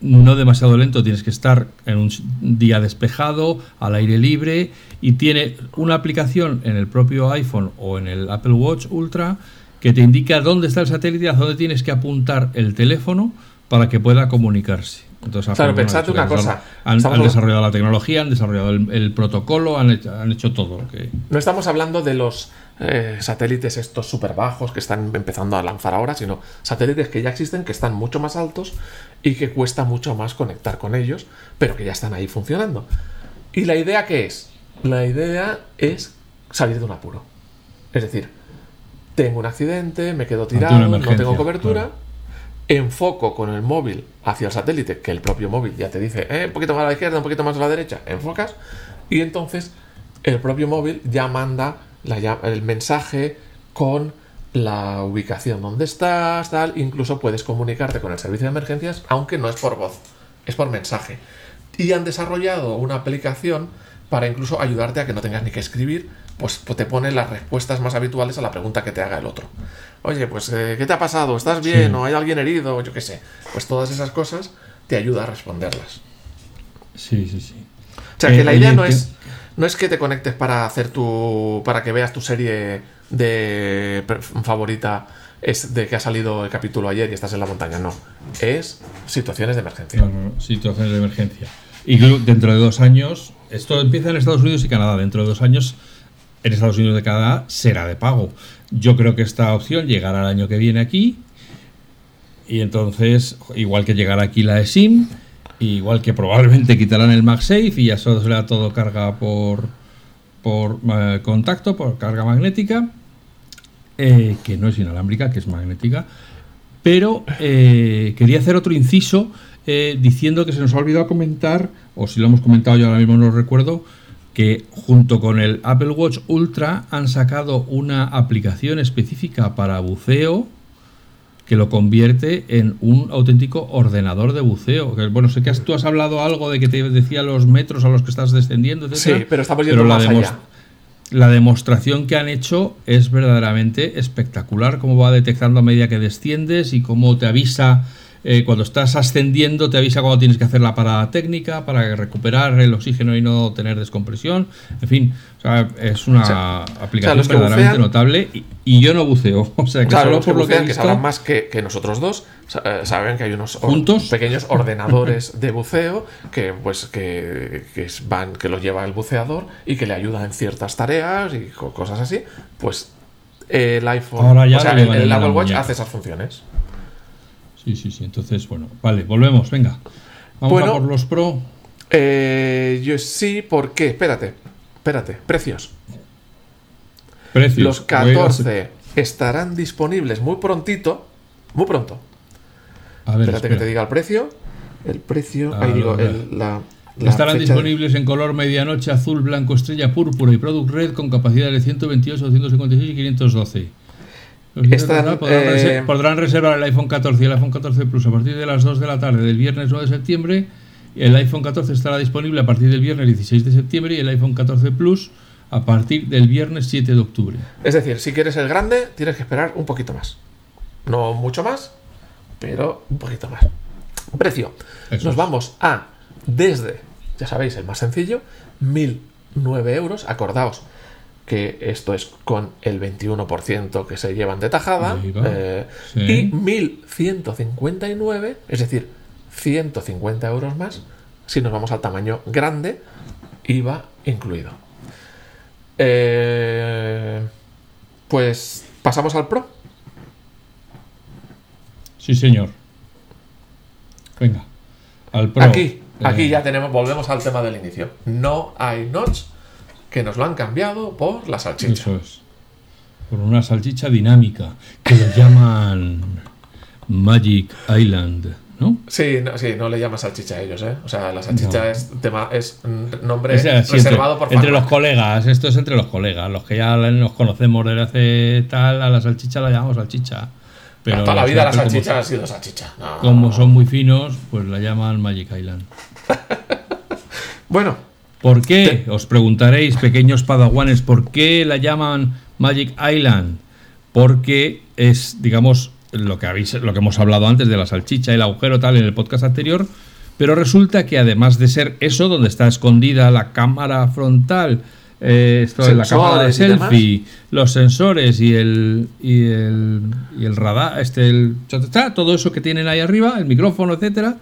no demasiado lento, tienes que estar en un día despejado, al aire libre, y tiene una aplicación en el propio iPhone o en el Apple Watch Ultra que te indica dónde está el satélite, a dónde tienes que apuntar el teléfono para que pueda comunicarse. Entonces, claro, pensad una cosa. Han, desarrollado la tecnología, han desarrollado el, protocolo, han hecho, han hecho todo. Lo que... No estamos hablando de los eh, satélites estos súper bajos que están empezando a lanzar ahora, sino satélites que ya existen, que están mucho más altos y que cuesta mucho más conectar con ellos, pero que ya están ahí funcionando. ¿Y la idea qué es? La idea es salir de un apuro. Es decir, tengo un accidente, me quedo tirado, no tengo cobertura, enfoco con el móvil hacia el satélite, que el propio móvil ya te dice, eh, un poquito más a la izquierda, un poquito más a la derecha, enfocas, y entonces el propio móvil ya manda el mensaje con la ubicación donde estás, tal, incluso puedes comunicarte con el servicio de emergencias, aunque no es por voz, es por mensaje. Y han desarrollado una aplicación para incluso ayudarte a que no tengas ni que escribir, pues, pues te pone las respuestas más habituales a la pregunta que te haga el otro. Oye, pues eh, ¿qué te ha pasado? ¿Estás bien? ¿O hay alguien herido? Yo qué sé. Pues todas esas cosas te ayuda a responderlas. Sí, sí, sí. O sea, que eh, la idea no es no es que te conectes para hacer tu. para que veas tu serie de favorita es de que ha salido el capítulo ayer y estás en la montaña. No. Es situaciones de emergencia. situaciones de emergencia. Y dentro de dos años, esto empieza en Estados Unidos y Canadá. Dentro de dos años, en Estados Unidos y Canadá será de pago. Yo creo que esta opción llegará el año que viene aquí. Y entonces, igual que llegará aquí la de SIM Igual que probablemente quitarán el MagSafe y ya solo será todo carga por, por eh, contacto, por carga magnética, eh, que no es inalámbrica, que es magnética. Pero eh, quería hacer otro inciso diciendo que se nos ha olvidado comentar, o si lo hemos comentado yo ahora mismo no lo recuerdo, que junto con el Apple Watch Ultra han sacado una aplicación específica para buceo que lo convierte en un auténtico ordenador de buceo. bueno, sé que tú has hablado algo de que te decía los metros a los que estás descendiendo, etc. Sí, pero estamos yendo más allá. La demostración que han hecho es verdaderamente espectacular, cómo va detectando a medida que desciendes y cómo te avisa eh, cuando estás ascendiendo te avisa cuando tienes que hacer la parada técnica para recuperar el oxígeno y no tener descompresión. En fin, es una aplicación verdaderamente notable y, yo no buceo. O sea, que solo por lo que, que sabrán más que, nosotros dos, eh, saben que hay unos pequeños ordenadores de buceo que pues que, van que los lleva el buceador y que le ayudan en ciertas tareas y cosas así. Pues el iPhone, o sea, el Apple Watch hace esas funciones. Sí, sí, sí. Entonces, bueno, vale, volvemos, venga. Vamos a por los Pro. Eh, yo sí, ¿por qué? Espérate, espérate. Precios. Precios. Los 14 estarán disponibles muy prontito. Muy pronto. A ver, espérate que te diga el precio. El precio. ahí digo, la, Estarán disponibles en color medianoche, azul, blanco, estrella, púrpura y Product Red con capacidad de 128, 256 y 512. Eh, podrán, reservar el iPhone 14 y el iPhone 14 Plus a partir de las 2 de la tarde del viernes 9 de septiembre. El iPhone 14 estará disponible a partir del viernes 16 de septiembre y el iPhone 14 Plus a partir del viernes 7 de octubre. Es decir, si quieres el grande, tienes que esperar un poquito más. No mucho más, pero un poquito más. Precio. Nos vamos a, desde, ya sabéis, el más sencillo, 1009 euros. Acordaos, que esto es con el 21% que se llevan de tajada, eh, y 1.159, es decir, 150 euros más, si nos vamos al tamaño grande, IVA incluido. Eh, pues pasamos al Pro. Sí, señor. Venga, al Pro. Aquí, aquí eh. ya tenemos, volvemos al tema del inicio. No hay notch que nos lo han cambiado por la salchicha. Eso es. Por una salchicha dinámica que lo llaman Magic Island. ¿no? Sí, no, sí, no le llaman salchicha a ellos, ¿eh? O sea, la salchicha es, tema, es nombre reservado por Entre los colegas, esto es entre los colegas, los que ya nos conocemos desde hace tal, a la salchicha la llamamos salchicha. Pero toda la vida la salchicha ha sido salchicha. como son muy finos, pues la llaman Magic Island. bueno. ¿Por qué? Os preguntaréis, pequeños padawanes, ¿por qué la llaman Magic Island? Porque es, digamos, lo que, habéis, lo que hemos hablado antes de la salchicha, el agujero tal en el podcast anterior, pero resulta que además de ser eso, donde está escondida la cámara frontal, eh, esto la cámara de selfie, los sensores y el, y el, y el radar, este, el, todo eso que tienen ahí arriba, el micrófono, etcétera.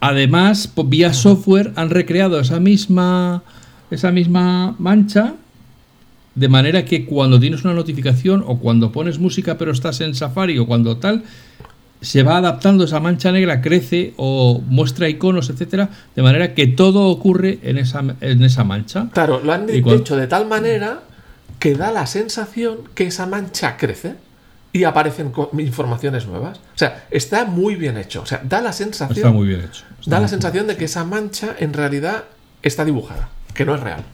Además, vía software han recreado esa misma, esa misma mancha de manera que cuando tienes una notificación o cuando pones música pero estás en Safari o cuando tal, se va adaptando esa mancha negra, crece o muestra iconos, etcétera, de manera que todo ocurre en esa, en esa mancha. Claro, lo han hecho de tal manera que da la sensación que esa mancha crece y aparecen informaciones nuevas. O sea, está muy bien hecho. O sea, da la sensación. Está muy bien hecho. da la sensación de que esa mancha en realidad está dibujada, que no es real.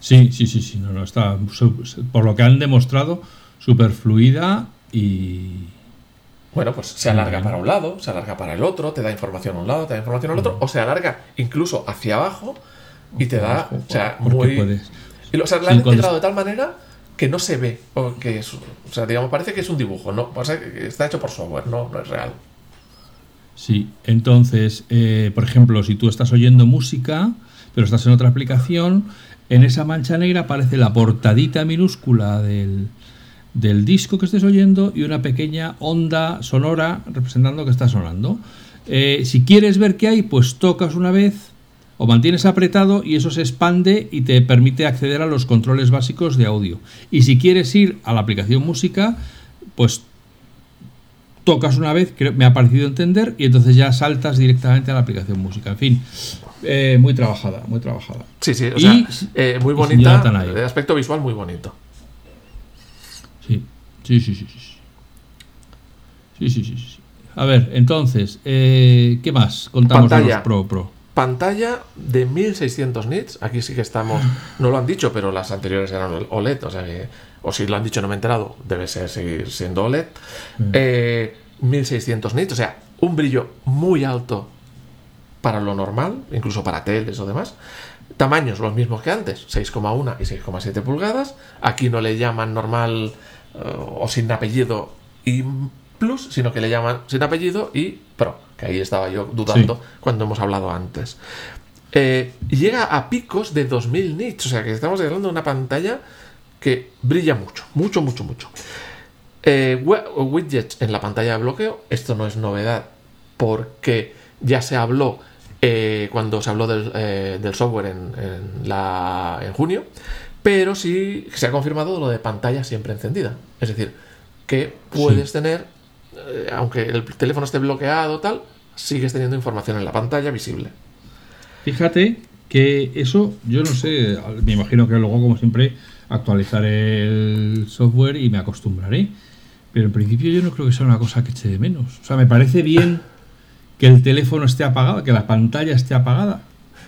Sí, sí, sí, sí, no, no, está, por lo que han demostrado, súper fluida y... Bueno, pues se alarga para un lado, se alarga para el otro, te da información a un lado, te da información al otro, o se alarga incluso hacia abajo y te da, o sea, muy... Puedes. Y, o sea, la han integrado de tal manera que no se ve, o que es, o sea, digamos, parece que es un dibujo, no, está hecho por software, no, es real. Sí, entonces, eh, por ejemplo, si tú estás oyendo música, pero estás en otra aplicación, en esa mancha negra aparece la portadita minúscula del, disco que estés oyendo y una pequeña onda sonora representando que está sonando. Eh, si quieres ver qué hay, pues tocas una vez o mantienes apretado y eso se expande y te permite acceder a los controles básicos de audio. Y si quieres ir a la aplicación música, pues tocas una vez, me ha parecido entender, y entonces ya saltas directamente a la aplicación música. En fin, eh, muy trabajada, muy trabajada. Sí, sí, o sea, eh, muy bonita, de aspecto visual muy bonito. Sí, sí, sí, sí. Sí, sí, sí. sí. A ver, entonces, eh, ¿qué más contamos Pantalla. los Pro Pro? Pantalla de 1600 nits. Aquí sí que estamos. No lo han dicho, pero las anteriores eran OLED. O sea que. O si lo han dicho, no me he enterado. Debe ser seguir siendo OLED. 1600 nits. O sea, un brillo muy alto para lo normal, incluso para teles o demás. Tamaños los mismos que antes, 6,1 y 6,7 pulgadas. Aquí no le llaman normal eh, o sin apellido y plus, sino que le llaman sin apellido y pro, que ahí estaba yo dudando cuando hemos hablado antes. Eh, llega a picos de 2000 nits, o sea que estamos hablando de una pantalla que brilla mucho, mucho, mucho, mucho. Eh, widgets en la pantalla de bloqueo, esto no es novedad porque ya se habló eh, cuando se habló del, eh, software en, la, en junio, pero sí se ha confirmado lo de pantalla siempre encendida. Es decir, que puedes tener, eh, aunque el teléfono esté bloqueado tal, sigues teniendo información en la pantalla visible. Fíjate que eso, yo no sé, me imagino que luego, como siempre, actualizaré el software y me acostumbraré. Pero en principio yo no creo que sea una cosa que eche de menos. O sea, me parece bien que el teléfono esté apagado, que la pantalla esté apagada.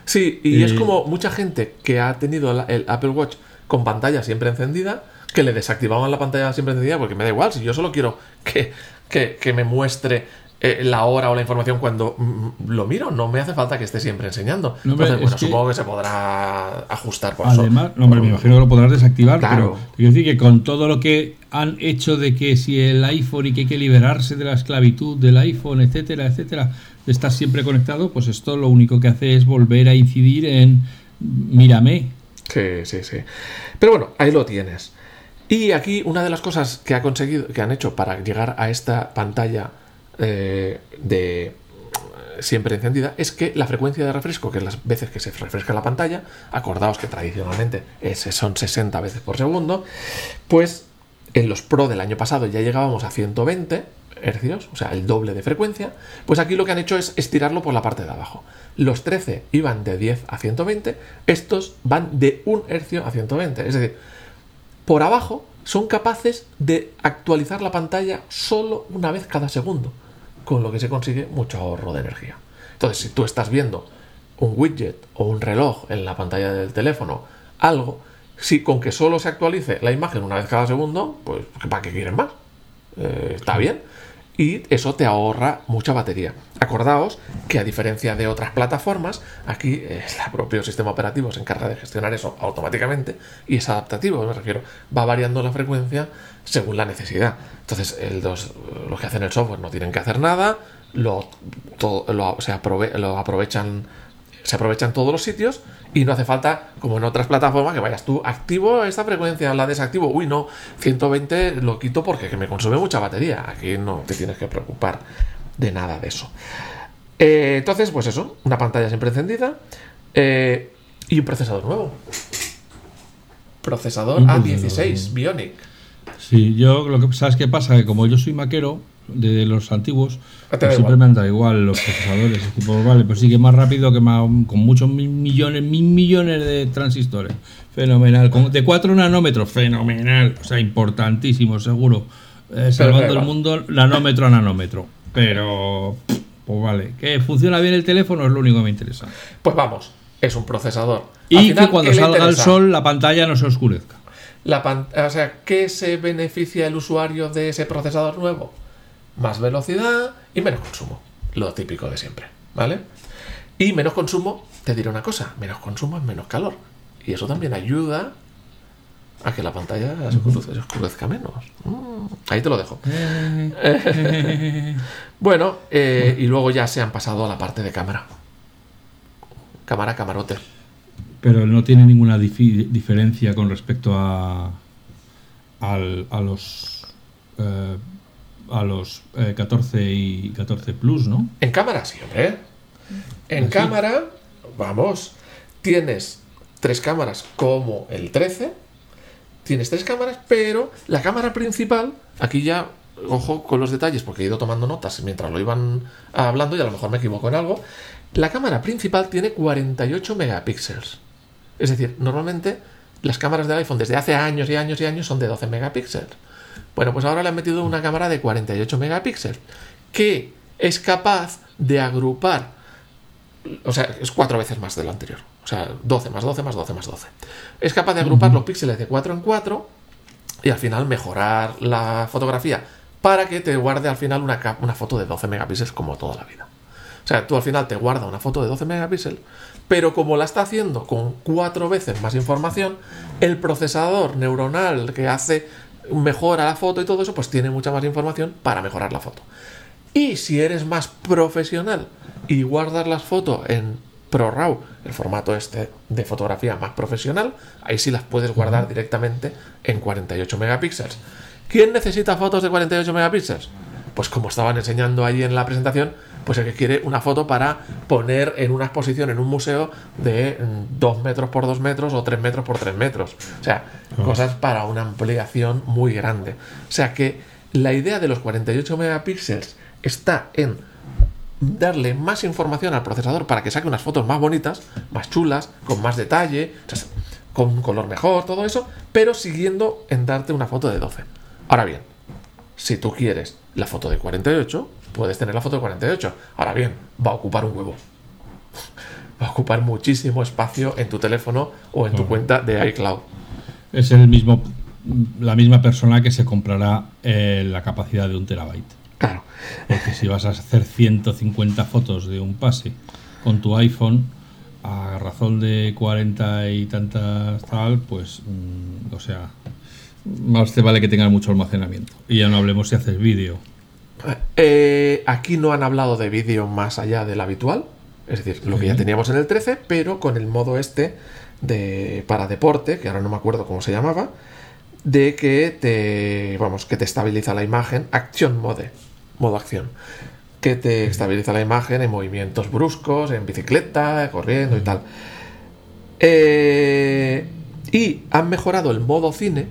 Sí, y es eh, como mucha gente que ha tenido el Apple Watch con pantalla siempre encendida, que le desactivaban la pantalla siempre encendida porque me da igual, si yo solo quiero que, que me muestre eh, la hora o la información cuando mm, lo miro. No me hace falta que esté siempre enseñando. Entonces, bueno, supongo que se podrá ajustar por Además, no, hombre, me imagino que lo podrás desactivar, claro. pero quiero decir que con todo lo que han hecho de que si el iPhone y que hay que liberarse de la esclavitud del iPhone, etcétera, etcétera, de estar siempre conectado, pues esto lo único que hace es volver a incidir en mírame. Sí, sí, sí. Pero bueno, ahí lo tienes. Y aquí una de las cosas que ha conseguido, que han hecho para llegar a esta pantalla eh, de siempre encendida, es que la frecuencia de refresco, que es las veces que se refresca la pantalla, acordaos que tradicionalmente son 60 veces por segundo, pues en los Pro del año pasado ya llegábamos a 120 hercios, o sea, el doble de frecuencia, pues aquí lo que han hecho es estirarlo por la parte de abajo. Los 13 iban de 10 a 120, estos van de 1 hercio a 120, es decir, por abajo son capaces de actualizar la pantalla solo una vez cada segundo, con lo que se consigue mucho ahorro de energía. Entonces, si tú estás viendo un widget o un reloj en la pantalla del teléfono, algo, si con que solo se actualice la imagen una vez cada segundo, pues ¿para qué quieren más? Eh, está bien y eso te ahorra mucha batería. Acordaos que a diferencia de otras plataformas, aquí el propio sistema operativo se encarga de gestionar eso automáticamente y es adaptativo, me refiero, va variando la frecuencia según la necesidad. Entonces, los, que hacen el software no tienen que hacer nada, lo, lo, se lo aprovechan se aprovechan todos los sitios y no hace falta, como en otras plataformas, que vayas tú activo esta frecuencia, la desactivo. Uy, no, 120 lo quito porque me consume mucha batería. Aquí no te tienes que preocupar de nada de eso. Eh, entonces, pues eso, una pantalla siempre encendida eh, y un procesador nuevo. Procesador A16 Bionic. Sí, yo lo que sabes qué pasa que como yo soy maquero, de los antiguos, pues siempre me han dado igual los procesadores. Tipo, vale, pues sí que más rápido que más, con muchos mil millones, mil millones de transistores. Fenomenal. de 4 nanómetros, fenomenal. O sea, importantísimo, seguro. Eh, salvando el mundo nanómetro a nanómetro. Pero, pues vale. Que funciona bien el teléfono es lo único que me interesa. Pues vamos, es un procesador. Y que cuando salga el sol la pantalla no se oscurezca. La o sea, ¿qué se beneficia el usuario de ese procesador nuevo? Más velocidad y menos consumo. Lo típico de siempre, ¿vale? Y menos consumo, te diré una cosa, menos consumo es menos calor. Y eso también ayuda a que la pantalla se oscurezca, menos. Mm, ahí te lo dejo. bueno, eh, y luego ya se han pasado a la parte de cámara. Cámara, camarote. Pero no tiene ninguna diferencia con respecto a, a los eh, a los 14 eh, y 14 Plus, ¿no? En cámara, sí, hombre. En cámara, vamos, tienes tres cámaras como el 13. Tienes tres cámaras, pero la cámara principal, aquí ya, ojo con los detalles, porque he ido tomando notas mientras lo iban hablando y a lo mejor me equivoco en algo. La cámara principal tiene 48 megapíxeles. Es decir, normalmente las cámaras del iPhone desde hace años y años y años son de 12 megapíxeles. Bueno, pues ahora le han metido una cámara de 48 megapíxeles que es capaz de agrupar, o sea, es cuatro veces más de lo anterior. O sea, 12 más 12 más 12 más 12. Es capaz de agrupar los píxeles de 4 en 4 y al final mejorar la fotografía para que te guarde al final una, una foto de 12 megapíxeles como toda la vida. O sea, tú al final te guarda una foto de 12 megapíxeles, pero como la está haciendo con cuatro veces más información, el procesador neuronal que hace mejora la foto y todo eso, pues tiene mucha más información para mejorar la foto. Y si eres más profesional y guardas las fotos en ProRAW, el formato este de fotografía más profesional, ahí sí las puedes guardar directamente en 48 megapíxeles. ¿Quién necesita fotos de 48 megapíxeles? Pues como estaban enseñando ahí en la presentación, pues el que quiere una foto para poner en una exposición en un museo de 2 mm, metros por 2 metros o 3 metros por 3 metros. O sea, ah. cosas para una ampliación muy grande. O sea que la idea de los 48 megapíxeles está en darle más información al procesador para que saque unas fotos más bonitas, más chulas, con más detalle, con un color mejor, todo eso, pero siguiendo en darte una foto de 12. Ahora bien, si tú quieres la foto de 48, puedes tener la foto de 48. Ahora bien, va a ocupar un huevo. Va a ocupar muchísimo espacio en tu teléfono o en tu cuenta de iCloud. Es el mismo, la misma persona que se comprará eh, la capacidad de un terabyte. Claro. Porque si vas a hacer 150 fotos de un pase con tu iPhone, a razón de 40 y tantas tal, pues, mm, o sea, más te vale que tengas mucho almacenamiento. Y ya no hablemos si haces vídeo. Eh, aquí no han hablado de vídeo más allá del habitual, es decir, lo que ya teníamos en el 13, pero con el modo este de para deporte, que ahora no me acuerdo cómo se llamaba, de que te vamos, que te estabiliza la imagen, acción mode, modo acción. que te estabiliza la imagen en movimientos bruscos, en bicicleta, corriendo y tal. Eh, y han mejorado el modo cine,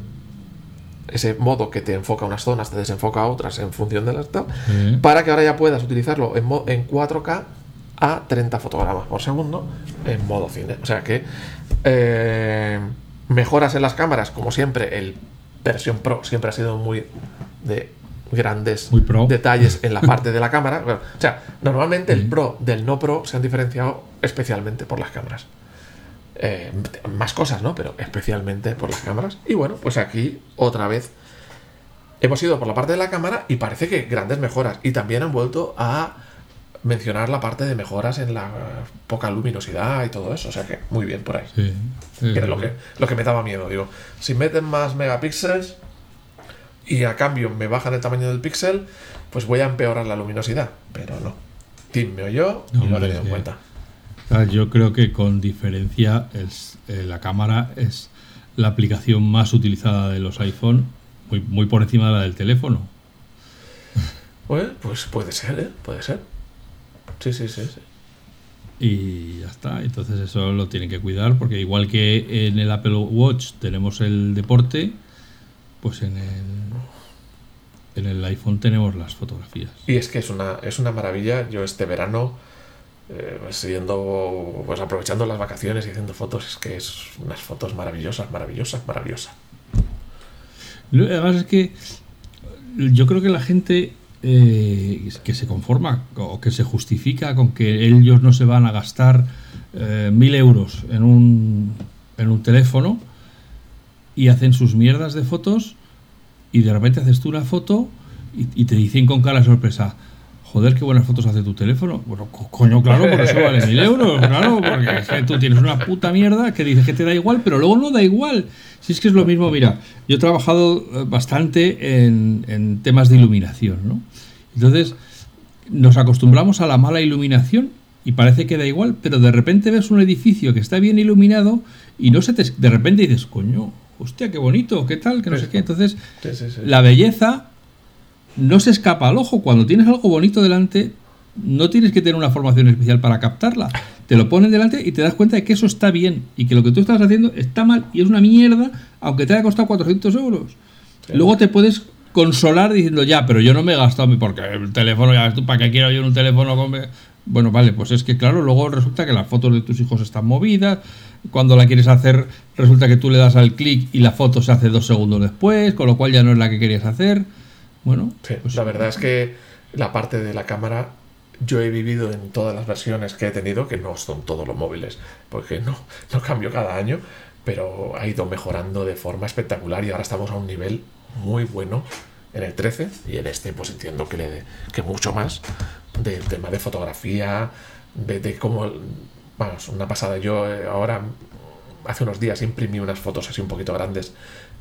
ese modo que te enfoca a unas zonas, te desenfoca a otras en función de las tal, para que ahora ya puedas utilizarlo en, en 4K a 30 fotogramas por segundo en modo cine. O sea que eh, mejoras en las cámaras, como siempre, el versión Pro siempre ha sido muy de grandes detalles en la parte de la cámara. o sea, normalmente el Pro del no Pro se han diferenciado especialmente por las cámaras. Eh, más cosas, ¿no? Pero especialmente por las cámaras. Y bueno, pues aquí otra vez hemos ido por la parte de la cámara y parece que grandes mejoras. Y también han vuelto a mencionar la parte de mejoras en la poca luminosidad y todo eso. O sea que muy bien por ahí. Sí, lo, que, lo que me daba miedo. Digo, si meten más megapíxeles y a cambio me bajan el tamaño del píxel, pues voy a empeorar la luminosidad. Pero no. Tim me oyó y lo he tenido en cuenta. Yo creo que con diferencia es, eh, la cámara es la aplicación más utilizada de los iPhone, muy, muy por encima de la del teléfono. Pues, pues puede ser, ¿eh? Puede ser. Sí, sí, sí, sí. Y ya está. Entonces eso lo tienen que cuidar porque igual que en el Apple Watch tenemos el deporte, pues en el en el iPhone tenemos las fotografías. Y es que es una, es una maravilla. Yo este verano, eh, pues, aprovechando las vacaciones y haciendo fotos, es que es unas fotos maravillosas, maravillosas, maravillosas. Además es que yo creo que la gente eh, que se conforma o que se justifica con que ellos no se van a gastar eh, mil euros en un, en un teléfono y hacen sus mierdas de fotos y de repente haces tú una foto y, te dicen con cara sorpresa, joder, qué buenas fotos hace tu teléfono. Bueno, coño, claro, por eso vale mil euros, claro, porque tú tienes una puta mierda que dices que te da igual, pero luego no da igual. Si es que es lo mismo, mira, yo he trabajado eh, bastante en, en temas de iluminación, ¿no? Entonces, nos acostumbramos a la mala iluminación y parece que da igual, pero de repente ves un edificio que está bien iluminado y no se te, de repente dices, coño, hostia, qué bonito, qué tal, que no sé qué. Entonces, la belleza no se escapa al ojo. Cuando tienes algo bonito delante, no tienes que tener una formación especial para captarla. Te lo ponen delante y te das cuenta de que eso está bien y que lo que tú estás haciendo está mal y es una mierda, aunque te haya costado 400 euros. Luego te puedes consolar diciendo, ya, pero yo no me he gastado, porque el teléfono, ya tú, ¿para qué quiero yo un teléfono con... Bueno, vale, pues es que claro, luego resulta que las fotos de tus hijos están movidas, cuando la quieres hacer resulta que tú le das al clic y la foto se hace dos segundos después, con lo cual ya no es la que querías hacer. Bueno, pues la verdad es que la parte de la cámara yo he vivido en todas las versiones que he tenido, que no son todos los móviles, porque no, no cambio cada año, pero ha ido mejorando de forma espectacular y ahora estamos a un nivel muy bueno en el 13 y en este pues entiendo que, le, que mucho más del tema de fotografía, de, cómo, vamos, una pasada, yo eh, ahora hace unos días imprimí unas fotos así un poquito grandes,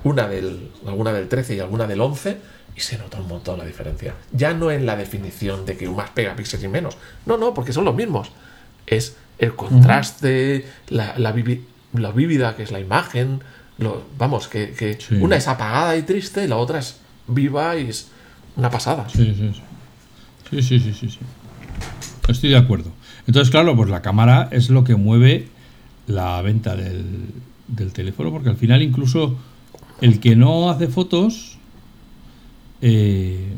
una del, alguna del 13 y alguna del 11 y se nota un montón la diferencia. Ya no en la definición de que más pega píxeles y menos, no, no, porque son los mismos. Es el contraste, la, la, la vívida que es la imagen, vamos, que, una es apagada y triste y la otra es viva y es una pasada. Sí, sí, sí. Sí, sí, sí, Estoy de acuerdo. Entonces, claro, pues la cámara es lo que mueve la venta del, teléfono, porque al final incluso el que no hace fotos, eh,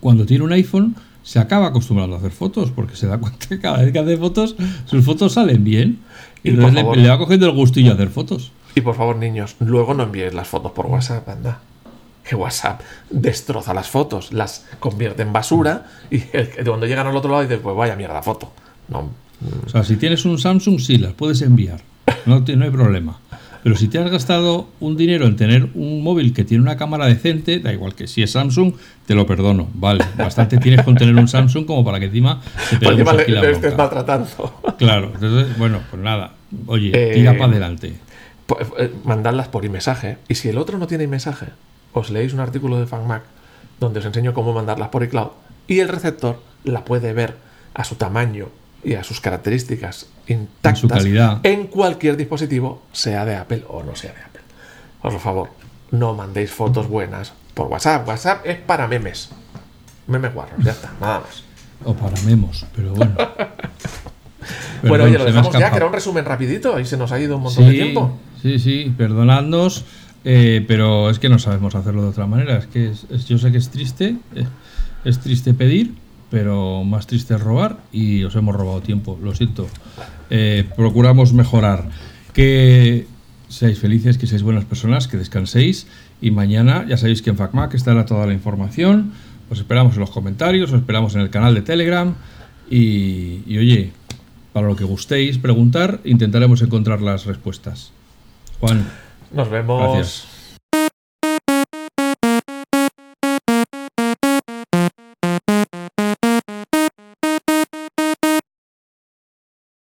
cuando tiene un iPhone, se acaba acostumbrando a hacer fotos, porque se da cuenta que cada vez que hace fotos, sus fotos salen bien. Y, entonces le, va cogiendo el gustillo a hacer fotos. Y por favor, niños, luego no envíes las fotos por WhatsApp, anda. Que WhatsApp destroza las fotos, las convierte en basura y cuando llegan al otro lado dices, pues vaya mierda foto. No. O sea, si tienes un Samsung, sí, las puedes enviar. No, no hay problema. Pero si te has gastado un dinero en tener un móvil que tiene una cámara decente, da igual que si es Samsung, te lo perdono. Vale, bastante tienes con tener un Samsung como para que encima te peguemos aquí la estés maltratando. Claro, entonces, bueno, pues nada. Oye, eh, tira para adelante. Eh, mandadlas por mensaje Y si el otro no tiene mensaje os leéis un artículo de FanMac donde os enseño cómo mandarlas por iCloud y el receptor la puede ver a su tamaño y a sus características intactas su calidad. en cualquier dispositivo, sea de Apple o no sea de Apple. Por favor, no mandéis fotos buenas por WhatsApp. WhatsApp es para memes. Meme guarro, ya está, nada más. O para memos, pero bueno. bueno, oye, lo dejamos ya, que era un resumen rapidito y se nos ha ido un montón de tiempo. Sí, sí, perdonadnos, eh, pero es que no sabemos hacerlo de otra manera. Es que yo sé que es triste, eh, es triste pedir, pero más triste es robar y os hemos robado tiempo, lo siento. Eh, procuramos mejorar. Que seáis felices, que seáis buenas personas, que descanséis y mañana ya sabéis que en FacMac estará toda la información. Os esperamos en los comentarios, os esperamos en el canal de Telegram y, oye, para lo que gustéis preguntar, intentaremos encontrar las respuestas. Juan. Nos vemos.